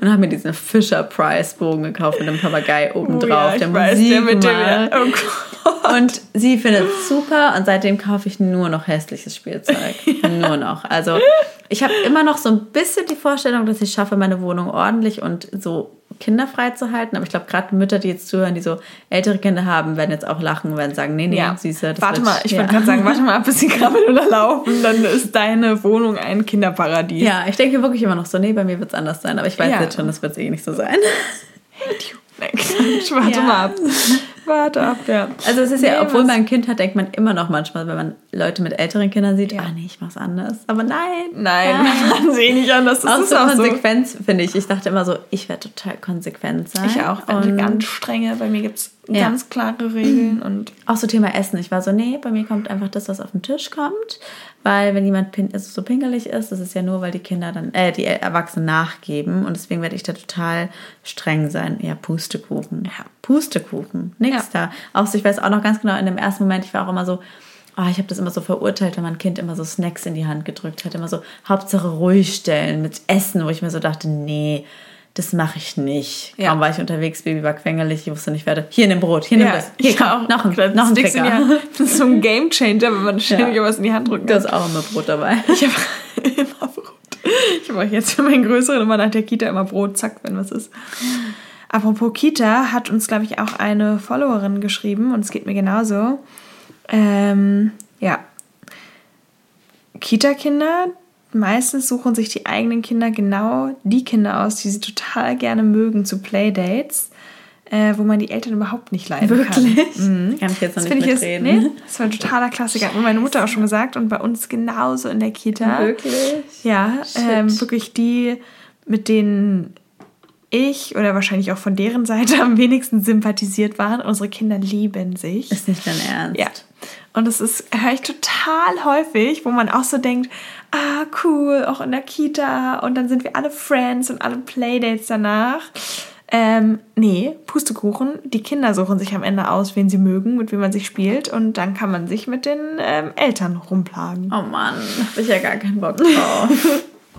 und habe mir diesen Fisher Price Bogen gekauft mit einem Papagei oben Oh drauf, ja, der weiß, Musik der mit dem. macht. Oh. Und sie findet es super und seitdem kaufe ich nur noch hässliches Spielzeug. Nur noch. Also ich habe immer noch so ein bisschen die Vorstellung, dass ich schaffe, meine Wohnung ordentlich und so kinderfrei zu halten. Aber ich glaube, gerade Mütter, die jetzt zuhören, die so ältere Kinder haben, werden jetzt auch lachen und werden sagen, nee, nee, Ja. Süße. das Warte mal, ich ja. wollte gerade sagen, warte mal ab, bis sie krabbeln oder laufen, dann ist deine Wohnung ein Kinderparadies. Ja, ich denke wirklich immer noch so, nee, bei mir wird es anders sein. Aber ich weiß Ja. jetzt schon, das wird eh nicht so sein. Nein, Quatsch, warte Ja. mal ab. Warte ab, ja. Also es ist ja, Nee, obwohl was- man ein Kind hat, denkt man immer noch manchmal, wenn man Leute mit älteren Kindern sieht, Ja. ah nee, ich mach's anders. Aber nein. Nein, man sehe nicht anders. Das Auch ist so auch so. Konsequenz, finde ich. Ich dachte immer so, ich werde total konsequent sein. Ich auch, wenn Und ganz strenge. Bei mir gibt es ja. ganz klare Regeln und. Auch so Thema Essen. Ich war so, nee, bei mir kommt einfach das, was auf den Tisch kommt. Weil wenn jemand pin also so pingelig ist, das ist ja nur, weil die Kinder dann, äh, die Erwachsenen nachgeben. Und deswegen werde ich da total streng sein. Ja, Pustekuchen. Ja, Pustekuchen. Nix ja. da. Auch so, ich weiß auch noch ganz genau, in dem ersten Moment, ich war auch immer so, Oh, ich habe das immer so verurteilt, wenn mein Kind immer so Snacks in die Hand gedrückt hat. Immer so, Hauptsache ruhig stellen mit Essen, wo ich mir so dachte, nee, das mache ich nicht. Ja. Kaum war ich unterwegs, Baby war quengelig, ich wusste nicht, werde. Hier nimm Brot, hier nimm ja, das. Hier, komm, auch, noch ein, noch ein Trigger. Das ist so ein Game Changer, wenn man ständig ja. was in die Hand drückt. Du hast auch immer Brot dabei. Ich habe immer Brot. Ich habe auch jetzt für meinen Größeren immer nach der Kita immer Brot, zack, wenn was ist. Apropos Kita, hat uns, glaube ich, auch eine Followerin geschrieben und es geht mir genauso. Ähm, ja. Kita-Kinder, meistens suchen sich die eigenen Kinder genau die Kinder aus, die sie total gerne mögen zu Playdates, äh, wo man die Eltern überhaupt nicht leiden Wirklich? kann. Mhm. Kann ich jetzt noch das nicht mitreden. Ist, nee, das war ein totaler Klassiker. Hat meine Mutter auch schon gesagt und bei uns genauso in der Kita. Wirklich? Ja, ähm, wirklich die, mit denen ich oder wahrscheinlich auch von deren Seite am wenigsten sympathisiert waren. Unsere Kinder lieben sich. Ist nicht dein Ernst? Ja. Und das ist, höre ich total häufig, wo man auch so denkt, ah, cool, auch in der Kita und dann sind wir alle Friends und alle Playdates danach. Ähm, nee, Pustekuchen. Die Kinder suchen sich am Ende aus, wen sie mögen, mit wem man sich spielt und dann kann man sich mit den ähm, Eltern rumplagen. Oh Mann, hab ich ja gar keinen Bock drauf.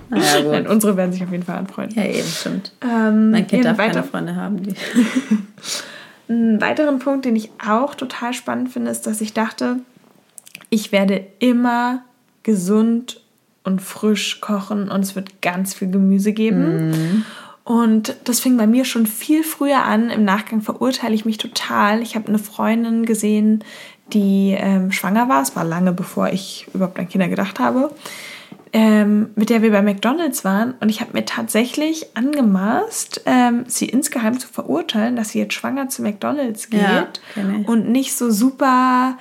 naja, gut. Nein, unsere werden sich auf jeden Fall anfreunden. Ja, eben, stimmt. Ähm, mein Kind darf keine Freunde haben. Die Einen weiteren Punkt, den ich auch total spannend finde, ist, dass ich dachte, ich werde immer gesund und frisch kochen und es wird ganz viel Gemüse geben. Mm. Und das fing bei mir schon viel früher an. Im Nachgang verurteile ich mich total. Ich habe eine Freundin gesehen, die ähm, schwanger war. Es war lange bevor ich überhaupt an Kinder gedacht habe ähm, mit der wir bei McDonald's waren. Und ich habe mir tatsächlich angemaßt, ähm, sie insgeheim zu verurteilen, dass sie jetzt schwanger zu McDonald's geht ja, und nicht so super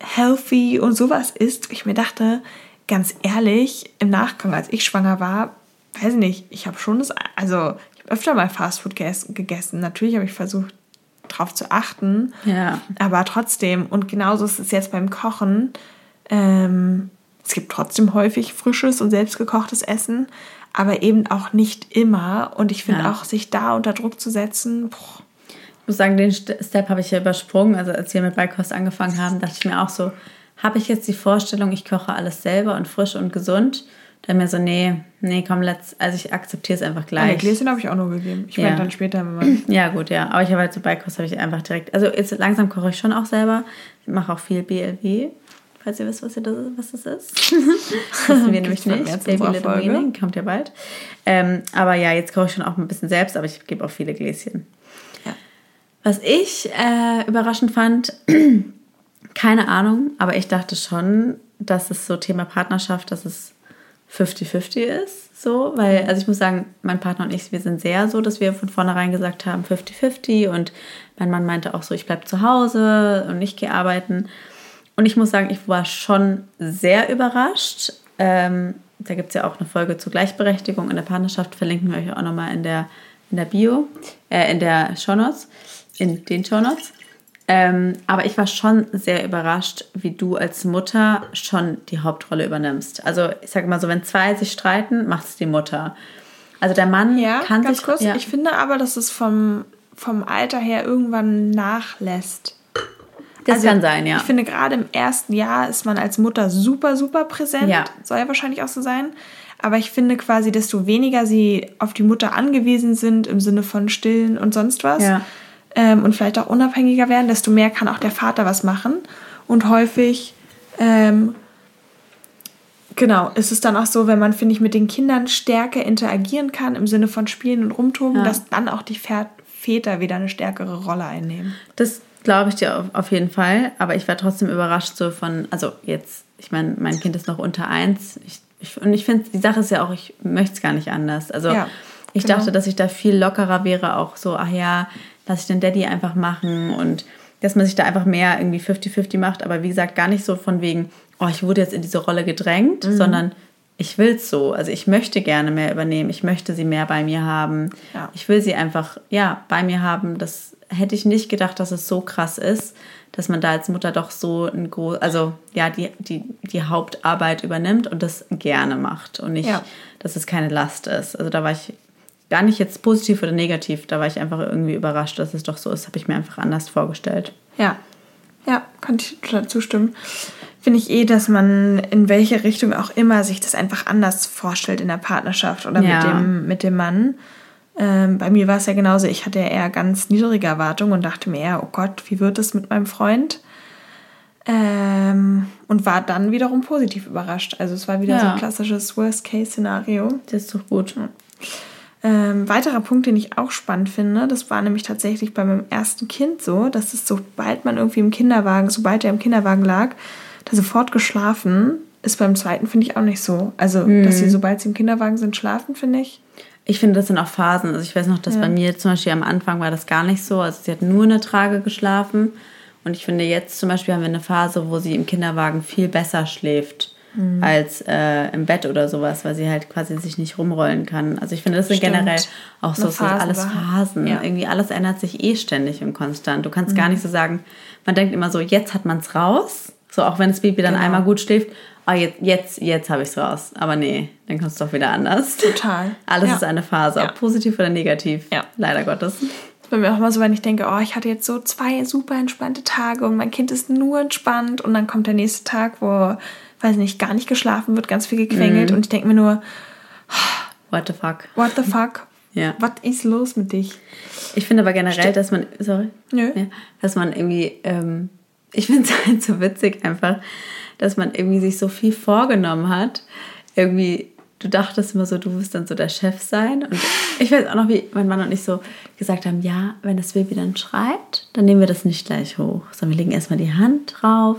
healthy und sowas ist. Ich mir dachte, ganz ehrlich, im Nachgang, als ich schwanger war, weiß ich nicht, ich habe schon das, also ich habe öfter mal Fastfood gegessen. Natürlich habe ich versucht, drauf zu achten. Ja. Aber trotzdem, und genauso ist es jetzt beim Kochen. Ähm, es gibt trotzdem häufig frisches und selbstgekochtes Essen, aber eben auch nicht immer. Und ich finde ja. auch, sich da unter Druck zu setzen, boah. Ich muss sagen, den Step habe ich ja übersprungen. Also als wir mit Beikost angefangen haben, dachte ich mir auch so, habe ich jetzt die Vorstellung, ich koche alles selber und frisch und gesund? Dann mir so, nee, nee, komm, let's, also ich akzeptiere es einfach gleich. Eine Gläschen habe ich auch nur gegeben. Ich ja. werde dann später mal. Ja, gut, ja. Aber ich habe halt so Beikost, habe ich einfach direkt, also jetzt langsam koche ich schon auch selber. Ich mache auch viel BLW falls ihr wisst, was, ihr das, was das ist. Wissen wir nämlich nicht. Baby Little Meaning kommt ja bald. Ähm, aber ja, jetzt koche ich schon auch ein bisschen selbst, aber ich gebe auch viele Gläschen. Ja. Was ich äh, überraschend fand, keine Ahnung, aber ich dachte schon, dass es so Thema Partnerschaft, dass es 50-50 ist. So, weil, also ich muss sagen, mein Partner und ich, wir sind sehr so, dass wir von vornherein gesagt haben, 50-50 und mein Mann meinte auch so, ich bleibe zu Hause und ich gehe arbeiten. Und ich muss sagen, ich war schon sehr überrascht. Ähm, da gibt es ja auch eine Folge zur Gleichberechtigung in der Partnerschaft, verlinken wir euch auch nochmal in der, in der Bio, äh, in der Shownotes, in den Shownotes. Ähm, aber ich war schon sehr überrascht, wie du als Mutter schon die Hauptrolle übernimmst. Also ich sage mal so, wenn zwei sich streiten, macht es die Mutter. Also der Mann ja, kann ganz sich... Kurz, ja. Ich finde aber, dass es vom, vom Alter her irgendwann nachlässt. Das also, kann sein, ja. Ich finde, gerade im ersten Jahr ist man als Mutter super, super präsent. Ja. Soll ja wahrscheinlich auch so sein. Aber ich finde quasi, desto weniger sie auf die Mutter angewiesen sind, im Sinne von Stillen und sonst was, ja. ähm, und vielleicht auch unabhängiger werden, desto mehr kann auch der Vater was machen. Und häufig, ähm, genau, ist es dann auch so, wenn man, finde ich, mit den Kindern stärker interagieren kann, im Sinne von Spielen und Rumtoben, ja. dass dann auch die Väter wieder eine stärkere Rolle einnehmen. Das glaube ich dir auf, jeden Fall. Aber ich war trotzdem überrascht so von, also jetzt, ich meine, mein Kind ist noch unter eins. Ich, ich, und ich finde, die Sache ist ja auch, ich möchte es gar nicht anders. Also ja, ich genau. dachte, dass ich da viel lockerer wäre, auch so, ach ja, lass ich den Daddy einfach machen und dass man sich da einfach mehr irgendwie 50-50 macht. Aber wie gesagt, gar nicht so von wegen, oh, ich wurde jetzt in diese Rolle gedrängt, mhm. sondern ich will es so. Also ich möchte gerne mehr übernehmen. Ich möchte sie mehr bei mir haben. Ja. Ich will sie einfach, ja, bei mir haben, dass hätte ich nicht gedacht, dass es so krass ist, dass man da als Mutter doch so ein groß, also ja, die, die, die Hauptarbeit übernimmt und das gerne macht und nicht, ja. dass es keine Last ist. Also da war ich gar nicht jetzt positiv oder negativ, da war ich einfach irgendwie überrascht, dass es doch so ist, habe ich mir einfach anders vorgestellt. Ja, ja, kann ich total zustimmen. Finde ich eh, dass man in welche Richtung auch immer sich das einfach anders vorstellt in der Partnerschaft oder ja. mit, dem, mit dem Mann. Ähm, bei mir war es ja genauso. Ich hatte ja eher ganz niedrige Erwartungen und dachte mir eher, oh Gott, wie wird es mit meinem Freund? Ähm, und war dann wiederum positiv überrascht. Also es war wieder ja. so ein klassisches Worst-Case-Szenario. Das ist doch gut. Ähm, weiterer Punkt, den ich auch spannend finde, das war nämlich tatsächlich bei meinem ersten Kind so, dass es sobald man irgendwie im Kinderwagen, sobald er im Kinderwagen lag, da sofort geschlafen. Ist beim zweiten, finde ich, auch nicht so. Also, mhm. dass sie, sobald sie im Kinderwagen sind, schlafen, finde ich. Ich finde, das sind auch Phasen. Also ich weiß noch, dass ja. bei mir zum Beispiel am Anfang war das gar nicht so. Also sie hat nur eine Trage geschlafen. Und ich finde, jetzt zum Beispiel haben wir eine Phase, wo sie im Kinderwagen viel besser schläft mhm. als äh, im Bett oder sowas, weil sie halt quasi sich nicht rumrollen kann. Also ich finde, das sind Stimmt. generell auch so, so alles Phasen. Ja. Irgendwie alles ändert sich eh ständig und konstant. Du kannst mhm. gar nicht so sagen, man denkt immer so, jetzt hat man es raus. So auch wenn das Baby dann genau. einmal gut schläft, oh, jetzt, jetzt, jetzt habe ich es raus. Aber nee, dann kommt es doch wieder anders. Total. Alles ja. ist eine Phase, ob positiv oder negativ. Ja. Leider Gottes bei mir auch immer so, wenn ich denke, oh, ich hatte jetzt so zwei super entspannte Tage und mein Kind ist nur entspannt und dann kommt der nächste Tag, wo weiß nicht, gar nicht geschlafen wird, ganz viel gequengelt. Mhm. Und ich denke mir nur, what the fuck? What the fuck? Ja. Was ist los mit dich? Ich finde aber generell, dass man, sorry, Nö. Ja, dass man irgendwie, ähm, ich finde es halt so witzig einfach, dass man irgendwie sich so viel vorgenommen hat. Irgendwie, du dachtest immer so, du wirst dann so der Chef sein. Und ich weiß auch noch, wie mein Mann und ich so gesagt haben, ja, wenn das Baby dann schreit, dann nehmen wir das nicht gleich hoch, sondern wir legen erstmal die Hand drauf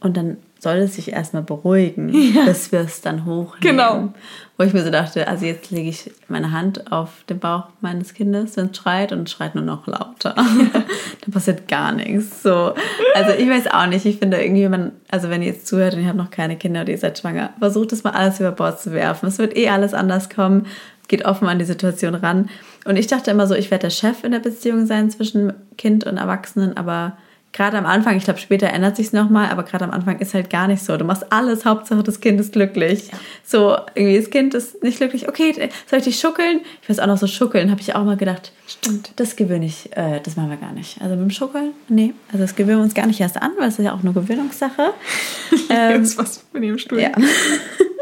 und dann soll es sich erstmal beruhigen, ja. bis wir es dann hochnehmen. Genau. Wo ich mir so dachte, also jetzt lege ich meine Hand auf den Bauch meines Kindes, wenn es schreit und es schreit nur noch lauter. Ja. dann passiert gar nichts. So. Also ich weiß auch nicht, ich finde irgendwie, wenn man, also wenn ihr jetzt zuhört und ihr habt noch keine Kinder oder ihr seid schwanger, versucht es mal alles über Bord zu werfen. Es wird eh alles anders kommen. Geht offen an die Situation ran. Und ich dachte immer so, ich werde der Chef in der Beziehung sein zwischen Kind und Erwachsenen, aber gerade am Anfang, ich glaube, später ändert sich es nochmal, aber gerade am Anfang ist halt gar nicht so. Du machst alles, Hauptsache das Kind ist glücklich. Ja. So, irgendwie das Kind ist nicht glücklich. Okay, soll ich dich schuckeln? Ich weiß auch noch so schuckeln, habe ich auch mal gedacht. Stimmt. Das gewöhne ich, äh, das machen wir gar nicht. Also mit dem Schukkeln, nee. Also das gewöhnen wir uns gar nicht erst an, weil es ist ja auch eine Gewöhnungssache. ähm, was mit dem Stuhl. Ja.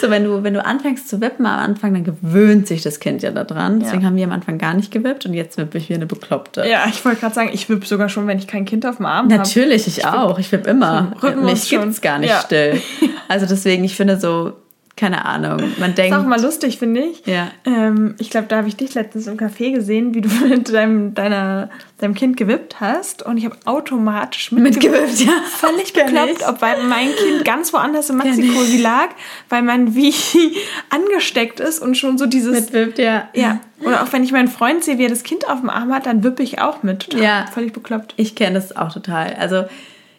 So, wenn du, wenn du anfängst zu wippen am Anfang, dann gewöhnt sich das Kind ja daran. Deswegen ja. haben wir am Anfang gar nicht gewippt und jetzt wippe ich wie eine Bekloppte. Ja, ich wollte gerade sagen, ich wippe sogar schon, wenn ich kein Kind auf dem Arm habe. Natürlich, hab. ich, ich auch. Ich wippe immer. Mich gibt es gar nicht ja. still. Also deswegen, ich finde so, keine Ahnung. Man denkt. Ist auch mal lustig, finde ich. Ja. Ähm, ich glaube, da habe ich dich letztens im Café gesehen, wie du mit deinem, deiner, deinem Kind gewippt hast. Und ich habe automatisch mitgewippt. ja. Völlig bekloppt, ob weil mein Kind ganz woanders in Mexiko sie lag, weil man wie angesteckt ist und schon so dieses. Mitwippt, ja. Ja. Oder auch wenn ich meinen Freund sehe, wie er das Kind auf dem Arm hat, dann wippe ich auch mit. Total, ja. Völlig bekloppt. Ich kenne das auch total. Also,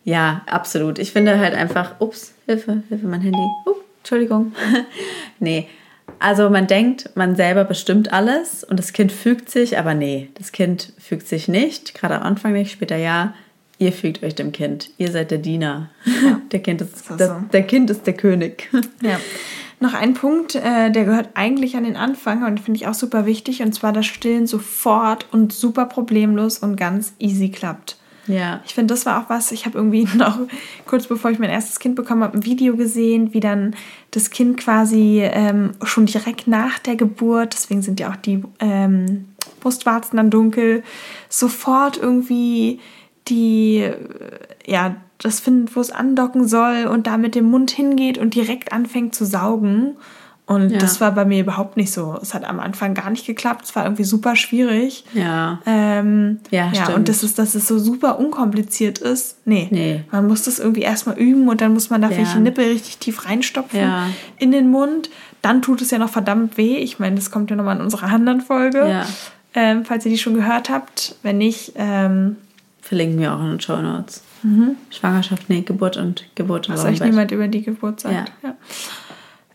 ja, absolut. Ich finde halt einfach, ups, Hilfe, Hilfe, mein Handy. Ups. Entschuldigung. nee. Also man denkt, man selber bestimmt alles und das Kind fügt sich, aber nee, das Kind fügt sich nicht, gerade am Anfang nicht, später ja. Ihr fügt euch dem Kind. Ihr seid der Diener. Ja. Der, kind ist, das das, so. der Kind ist der König. Ja. Noch ein Punkt, äh, der gehört eigentlich an den Anfang und finde ich auch super wichtig, und zwar das Stillen sofort und super problemlos und ganz easy klappt. Ja. Ich finde, das war auch was, ich habe irgendwie noch kurz bevor ich mein erstes Kind bekommen habe, ein Video gesehen, wie dann das Kind quasi ähm, schon direkt nach der Geburt, deswegen sind ja auch die ähm, Brustwarzen dann dunkel, sofort irgendwie die, äh, ja, das findet, wo es andocken soll und da mit dem Mund hingeht und direkt anfängt zu saugen. Und ja. das war bei mir überhaupt nicht so. Es hat am Anfang gar nicht geklappt. Es war irgendwie super schwierig. Ja. Ähm, ja, ja, stimmt. Und das ist, dass es so super unkompliziert ist. Nee. nee. Man muss das irgendwie erstmal üben und dann muss man da ja. vielleicht die Nippel richtig tief reinstopfen ja. in den Mund. Dann tut es ja noch verdammt weh. Ich meine, das kommt ja nochmal in unserer anderen Folge. Ja. Ähm, falls ihr die schon gehört habt. Wenn nicht, ähm, verlinken wir auch in den Show Notes. Mhm. Schwangerschaft, nee, Geburt und Geburt. Was euch niemand über die Geburt sagt. Ja.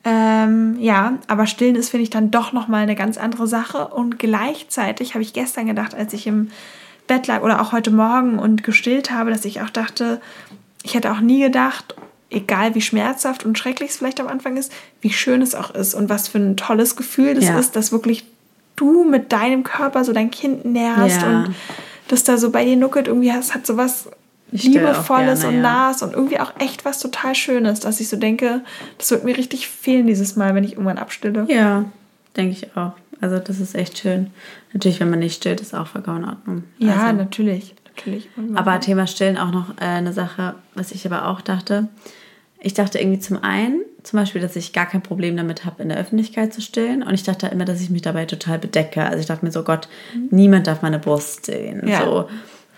Ähm, ja, aber stillen ist, finde ich, dann doch nochmal eine ganz andere Sache. Und gleichzeitig habe ich gestern gedacht, als ich im Bett lag oder auch heute Morgen und gestillt habe, dass ich auch dachte, ich hätte auch nie gedacht, egal wie schmerzhaft und schrecklich es vielleicht am Anfang ist, wie schön es auch ist und was für ein tolles Gefühl das ja. ist, dass wirklich du mit deinem Körper so dein Kind nährst ja. und das da so bei dir nuckelt, irgendwie hast, hat so was Liebevolles gerne, und Nahes ja. und irgendwie auch echt was total Schönes, dass ich so denke, das wird mir richtig fehlen dieses Mal, wenn ich irgendwann abstille. Ja, denke ich auch. Also das ist echt schön. Natürlich, wenn man nicht stillt, ist auch vollkommen in Ordnung. Ja, also, natürlich. natürlich. Aber Thema Stillen auch noch äh, eine Sache, was ich aber auch dachte. Ich dachte irgendwie zum einen, zum Beispiel, dass ich gar kein Problem damit habe, in der Öffentlichkeit zu stillen. Und ich dachte immer, dass ich mich dabei total bedecke. Also ich dachte mir so, Gott, mhm. niemand darf meine Brust sehen. Ja. So.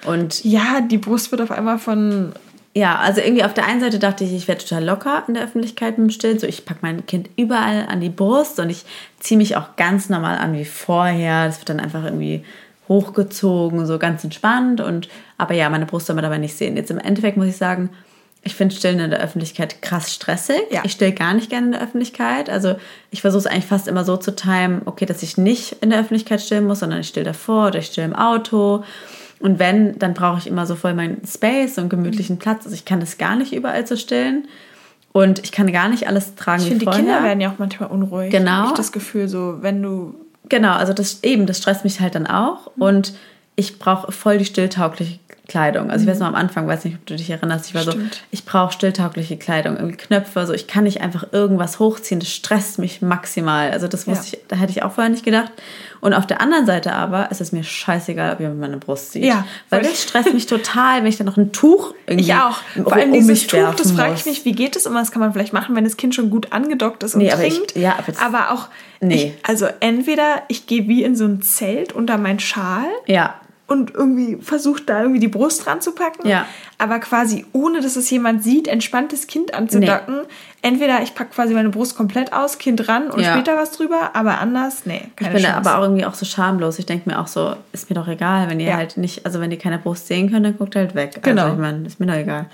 Und ja, die Brust wird auf einmal von. Ja, also irgendwie auf der einen Seite dachte ich, ich werde total locker in der Öffentlichkeit mit dem Stillen. So, ich packe mein Kind überall an die Brust und ich ziehe mich auch ganz normal an wie vorher. Das wird dann einfach irgendwie hochgezogen, so ganz entspannt. Und aber ja, meine Brust soll man dabei nicht sehen. Jetzt im Endeffekt muss ich sagen, ich finde Stillen in der Öffentlichkeit krass stressig. Ja. Ich still gar nicht gerne in der Öffentlichkeit. Also ich versuche es eigentlich fast immer so zu timen, okay, dass ich nicht in der Öffentlichkeit stillen muss, sondern ich still davor oder ich still im Auto. Und wenn, dann brauche ich immer so voll meinen Space und gemütlichen Platz. Also ich kann das gar nicht überall so stillen. Und ich kann gar nicht alles tragen ich vorher. Die Kinder werden ja auch manchmal unruhig. Genau. Ich das Gefühl, so wenn du. Genau, also das eben, das stresst mich halt dann auch. Mhm. Und ich brauche voll die stilltaugliche Kleidung. Also ich weiß mhm. noch am Anfang, weiß nicht, ob du dich erinnerst, ich war Stimmt. so, ich brauche stilltaugliche Kleidung, irgendwie Knöpfe, so ich kann nicht einfach irgendwas hochziehen, das stresst mich maximal. Also das wusste ja. ich, da hätte ich auch vorher nicht gedacht. Und auf der anderen Seite aber ist es mir scheißegal, ob jemand meine Brust sieht. Ja, weil das stresst mich total, wenn ich dann noch ein Tuch irgendwie ich auch. Vor allem um dieses Tuch, das frage ich mich, wie geht es immer? Das kann man vielleicht machen, wenn das Kind schon gut angedockt ist und nee, trinkt. Aber, ich, ja, aber, aber auch, nee. Ich, also entweder ich gehe wie in so ein Zelt unter meinen Schal. Ja und irgendwie versucht da irgendwie die Brust dran zu packen. Ja. Aber quasi ohne, dass es jemand sieht, entspanntes Kind anzudocken. Nee. Entweder ich packe quasi meine Brust komplett aus, Kind ran und ja. später was drüber, aber anders, nee. Keine ich bin Chance. aber auch irgendwie auch so schamlos. Ich denke mir auch so, ist mir doch egal, wenn ihr ja. halt nicht, also wenn ihr keine Brust sehen könnt, dann guckt halt weg. Also genau. Also ich meine, ist mir doch egal.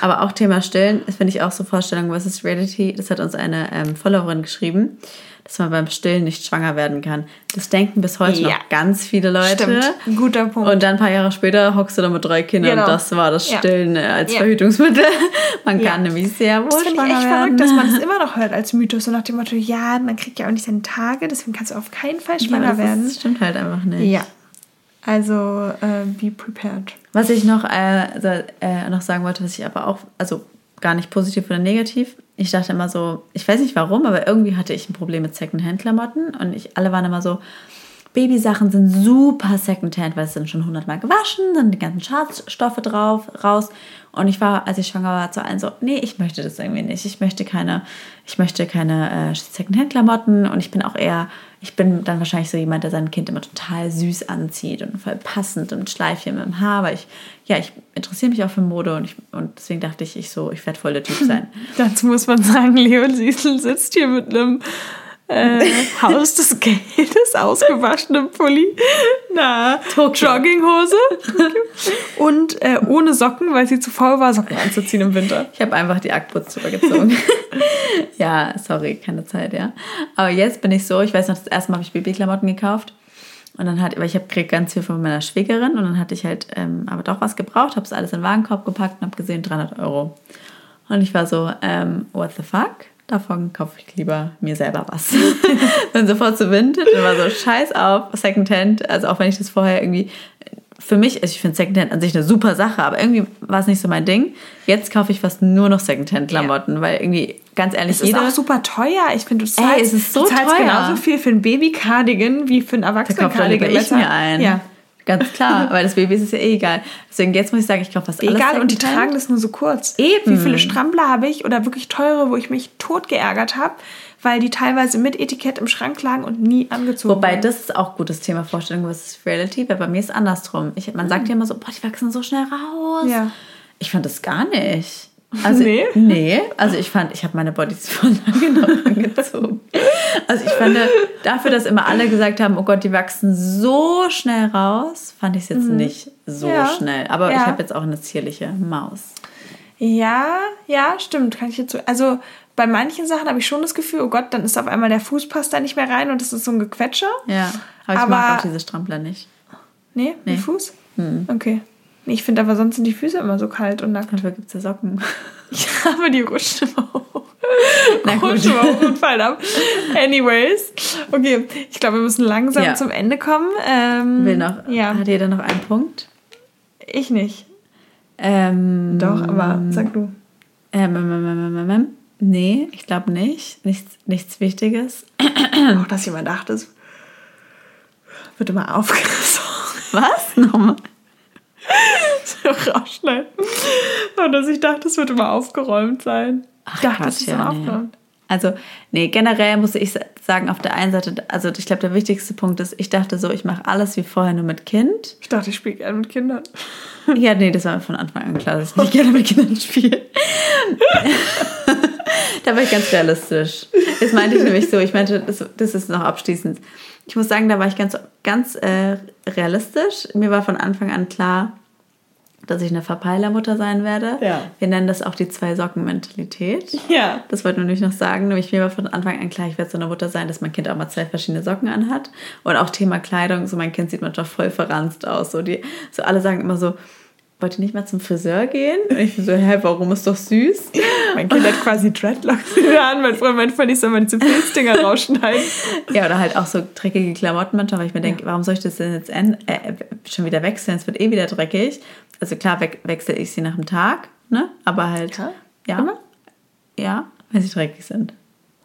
aber auch Thema Stillen, das finde ich auch so Vorstellung versus Reality. Das hat uns eine ähm, Followerin geschrieben dass man beim Stillen nicht schwanger werden kann. Das denken bis heute ja. noch ganz viele Leute. Stimmt. Guter Punkt. Und dann ein paar Jahre später hockst du da mit drei Kindern genau. und das war das Stillen ja. als ja. Verhütungsmittel. Man kann nämlich sehr wohl das schwanger ich echt werden. verrückt, dass man es immer noch hört als Mythos, so nach dem Motto, ja, man kriegt ja auch nicht seine Tage, deswegen kannst du auf keinen Fall schwanger das werden. Das stimmt halt einfach nicht. Ja. Also, äh, be prepared. Was ich noch, äh, äh, noch sagen wollte, was ich aber auch, also gar nicht positiv oder negativ. Ich dachte immer so, ich weiß nicht warum, aber irgendwie hatte ich ein Problem mit Secondhand-Klamotten und ich, alle waren immer so, Babysachen sind super Secondhand, weil es sind schon hundertmal gewaschen, sind die ganzen Schadstoffe drauf, raus. Und ich war, als ich schwanger war, zu allen so, nee, ich möchte das irgendwie nicht. Ich möchte keine, ich möchte keine äh, Secondhand-Klamotten und ich bin auch eher, ich bin dann wahrscheinlich so jemand, der sein Kind immer total süß anzieht und voll passend und Schleifchen mit dem Haar, weil ich, ja, ich interessiere mich auch für Mode und, ich, und deswegen dachte ich, ich so, ich werde voll der Typ sein. Dazu muss man sagen, Leon Siesel sitzt hier mit einem äh, Haus des Geldes, ausgewaschenem Pulli, na, Jogginghose und äh, ohne Socken, weil sie zu faul war, Socken anzuziehen im Winter. Ich habe einfach die Ackputz übergezogen. ja, sorry, keine Zeit, ja. Aber jetzt bin ich so, ich weiß noch, das erste Mal habe ich Babyklamotten gekauft. Und dann hat, weil ich habe krieg ganz viel von meiner Schwägerin und dann hatte ich halt ähm, aber doch was gebraucht, habe es alles in den Warenkorb gepackt und habe gesehen 300 Euro. Und ich war so, ähm, what the fuck? Davon kaufe ich lieber mir selber was. dann sofort zu Vintage und war so, scheiß auf, Secondhand. Also auch wenn ich das vorher irgendwie, für mich, also ich finde Secondhand an sich eine super Sache, aber irgendwie war es nicht so mein Ding. Jetzt kaufe ich fast nur noch Secondhand-Klamotten, ja. weil irgendwie, ganz ehrlich, es ist auch super teuer. Ich finde, du zahlst, Ey, es ist so du zahlst teuer. genauso viel für ein Baby-Cardigan wie für ein Erwachsenen-Cardigan. Da ich mir ein. Ja. Ganz klar, weil das Baby ist ja eh egal. Deswegen jetzt muss ich sagen, ich glaube fast alles. Egal, und die tragen das nur so kurz. Eben. Wie viele Strampler habe ich oder wirklich teure, wo ich mich tot geärgert habe, weil die teilweise mit Etikett im Schrank lagen und nie angezogen Wobei, das ist auch gutes Thema Vorstellung versus Reality, weil bei mir ist andersrum. Ich, man sagt ja immer so, boah, die wachsen so schnell raus. Ja. Ich fand das gar nicht. Also, nee? Nee, also ich fand, ich habe meine Bodies voll lange noch angezogen. Also ich fand, dafür, dass immer alle gesagt haben, oh Gott, die wachsen so schnell raus, fand ich es jetzt mhm. nicht so ja. schnell. Aber ja. ich habe jetzt auch eine zierliche Maus. Ja, ja, stimmt. Kann ich jetzt so. Also bei manchen Sachen habe ich schon das Gefühl, oh Gott, dann ist auf einmal der Fuß passt da nicht mehr rein und das ist so ein Gequetscher. Ja, aber ich Aber- mag auch diese Strampler nicht. Nee, Nee. mit Fuß? Okay. Ich finde aber sonst sind die Füße immer so kalt und nackt. Dafür gibt es ja Socken. Ja, aber die rutschen immer hoch. Na gut. Rutschen immer hoch und fallen ab. Anyways. Okay, ich glaube, wir müssen langsam Ja. zum Ende kommen. Ähm, Will noch, Ja, Hat jeder noch einen Punkt? ich nicht. Ähm, Doch, aber sag du. Ähm, ähm, ähm, ähm, ähm, ähm. Nee, ich glaube nicht. Nichts, nichts Wichtiges. Auch, dass jemand dachte, es wird immer aufgerissen. Was? Nochmal. rausschneiden. Und dass ich dachte, es wird immer aufgeräumt sein. ich dachte, Quatsch, es ist ja, immer nee. aufgeräumt. Also, nee, generell muss ich sagen, auf der einen Seite, also ich glaube, der wichtigste Punkt ist, ich dachte so, ich mache alles wie vorher nur mit Kind. Ich dachte, ich spiele gerne mit Kindern. Ja, nee, das war mir von Anfang an klar, dass ich nicht gerne mit Kindern spiele. da war ich ganz realistisch. Das meinte ich nämlich so, ich meinte, das, das ist noch abschließend. Ich muss sagen, da war ich ganz, ganz äh, realistisch. Mir war von Anfang an klar, dass ich eine Verpeilermutter sein werde. Ja. Wir nennen das auch die Zwei-Socken-Mentalität. Ja. Das wollte ich nämlich noch sagen. Nämlich mir war von Anfang an klar, ich werde so eine Mutter sein, dass mein Kind auch mal zwei verschiedene Socken anhat. Und auch Thema Kleidung. So mein Kind sieht manchmal voll verranzt aus. So, die, so alle sagen immer so, wollt ihr nicht mal zum Friseur gehen? Und ich bin so, hä, warum ist doch süß? Mein Kind hat quasi Dreadlocks an. Mein Freund meint voll, ich soll mal diese Pilzdinger rausschneiden. Ja, oder halt auch so dreckige Klamotten manchmal, weil ich mir denke, warum soll ich das denn jetzt äh, schon wieder wechseln? Es wird eh wieder dreckig. Also klar we wechsle ich sie nach dem Tag, ne? Aber halt, Ja? ja, ja, wenn sie dreckig sind.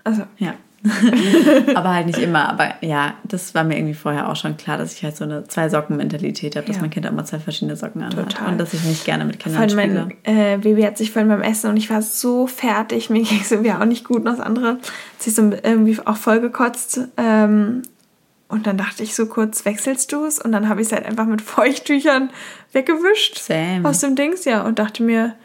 Also, Ja. aber halt nicht immer. Aber ja, das war mir irgendwie vorher auch schon klar, dass ich halt so eine Zwei-Socken-Mentalität habe, dass Ja. mein Kind auch mal zwei verschiedene Socken anhat. Total. Und dass ich nicht gerne mit Kindern spiele. mein äh, Baby hat sich vorhin beim Essen und ich war so fertig, mir ging es irgendwie auch nicht gut und das andere hat sich so irgendwie auch voll gekotzt. Ähm, und dann dachte ich so kurz, wechselst du es? Und dann habe ich es halt einfach mit Feuchttüchern weggewischt Same. aus dem Dings, ja, und dachte mir,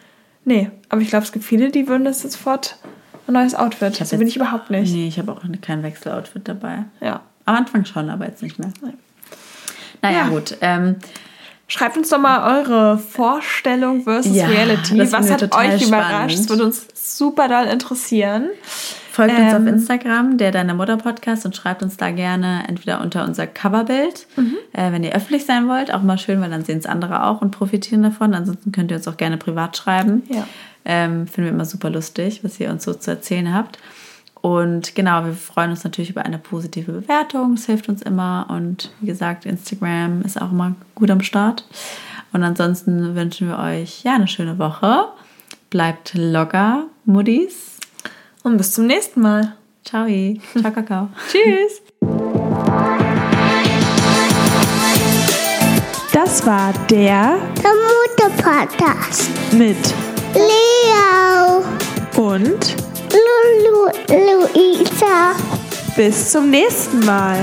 nee, aber ich glaube, es gibt viele, die würden das sofort ein neues Outfit. so bin ich überhaupt nicht. Nee, ich habe auch kein Wechseloutfit dabei. Ja. Am Anfang schon, aber jetzt nicht mehr. Naja, Ja. gut. Ähm, Schreibt uns doch mal eure Vorstellung versus Ja, Reality. Was hat euch überrascht? spannend. Das würde uns super doll interessieren. Folgt uns auf Ähm, Instagram, der Deine Mutter Podcast und schreibt uns da gerne entweder unter unser Coverbild, Mhm. äh, wenn ihr öffentlich sein wollt. Auch mal schön, weil dann sehen es andere auch und profitieren davon. Ansonsten könnt ihr uns auch gerne privat schreiben. Ja. Ähm, finden wir immer super lustig, was ihr uns so zu erzählen habt. Und genau, wir freuen uns natürlich über eine positive Bewertung. Es hilft uns immer. Und wie gesagt, Instagram ist auch immer gut am Start. Und ansonsten wünschen wir euch ja eine schöne Woche. Bleibt locker, Muddis. Und bis zum nächsten Mal. Ciao. Ciao, Kakao. Tschüss. Das war der Der Mutter-Podcast. mit Leo. und Lulu, Luisa. bis zum nächsten Mal.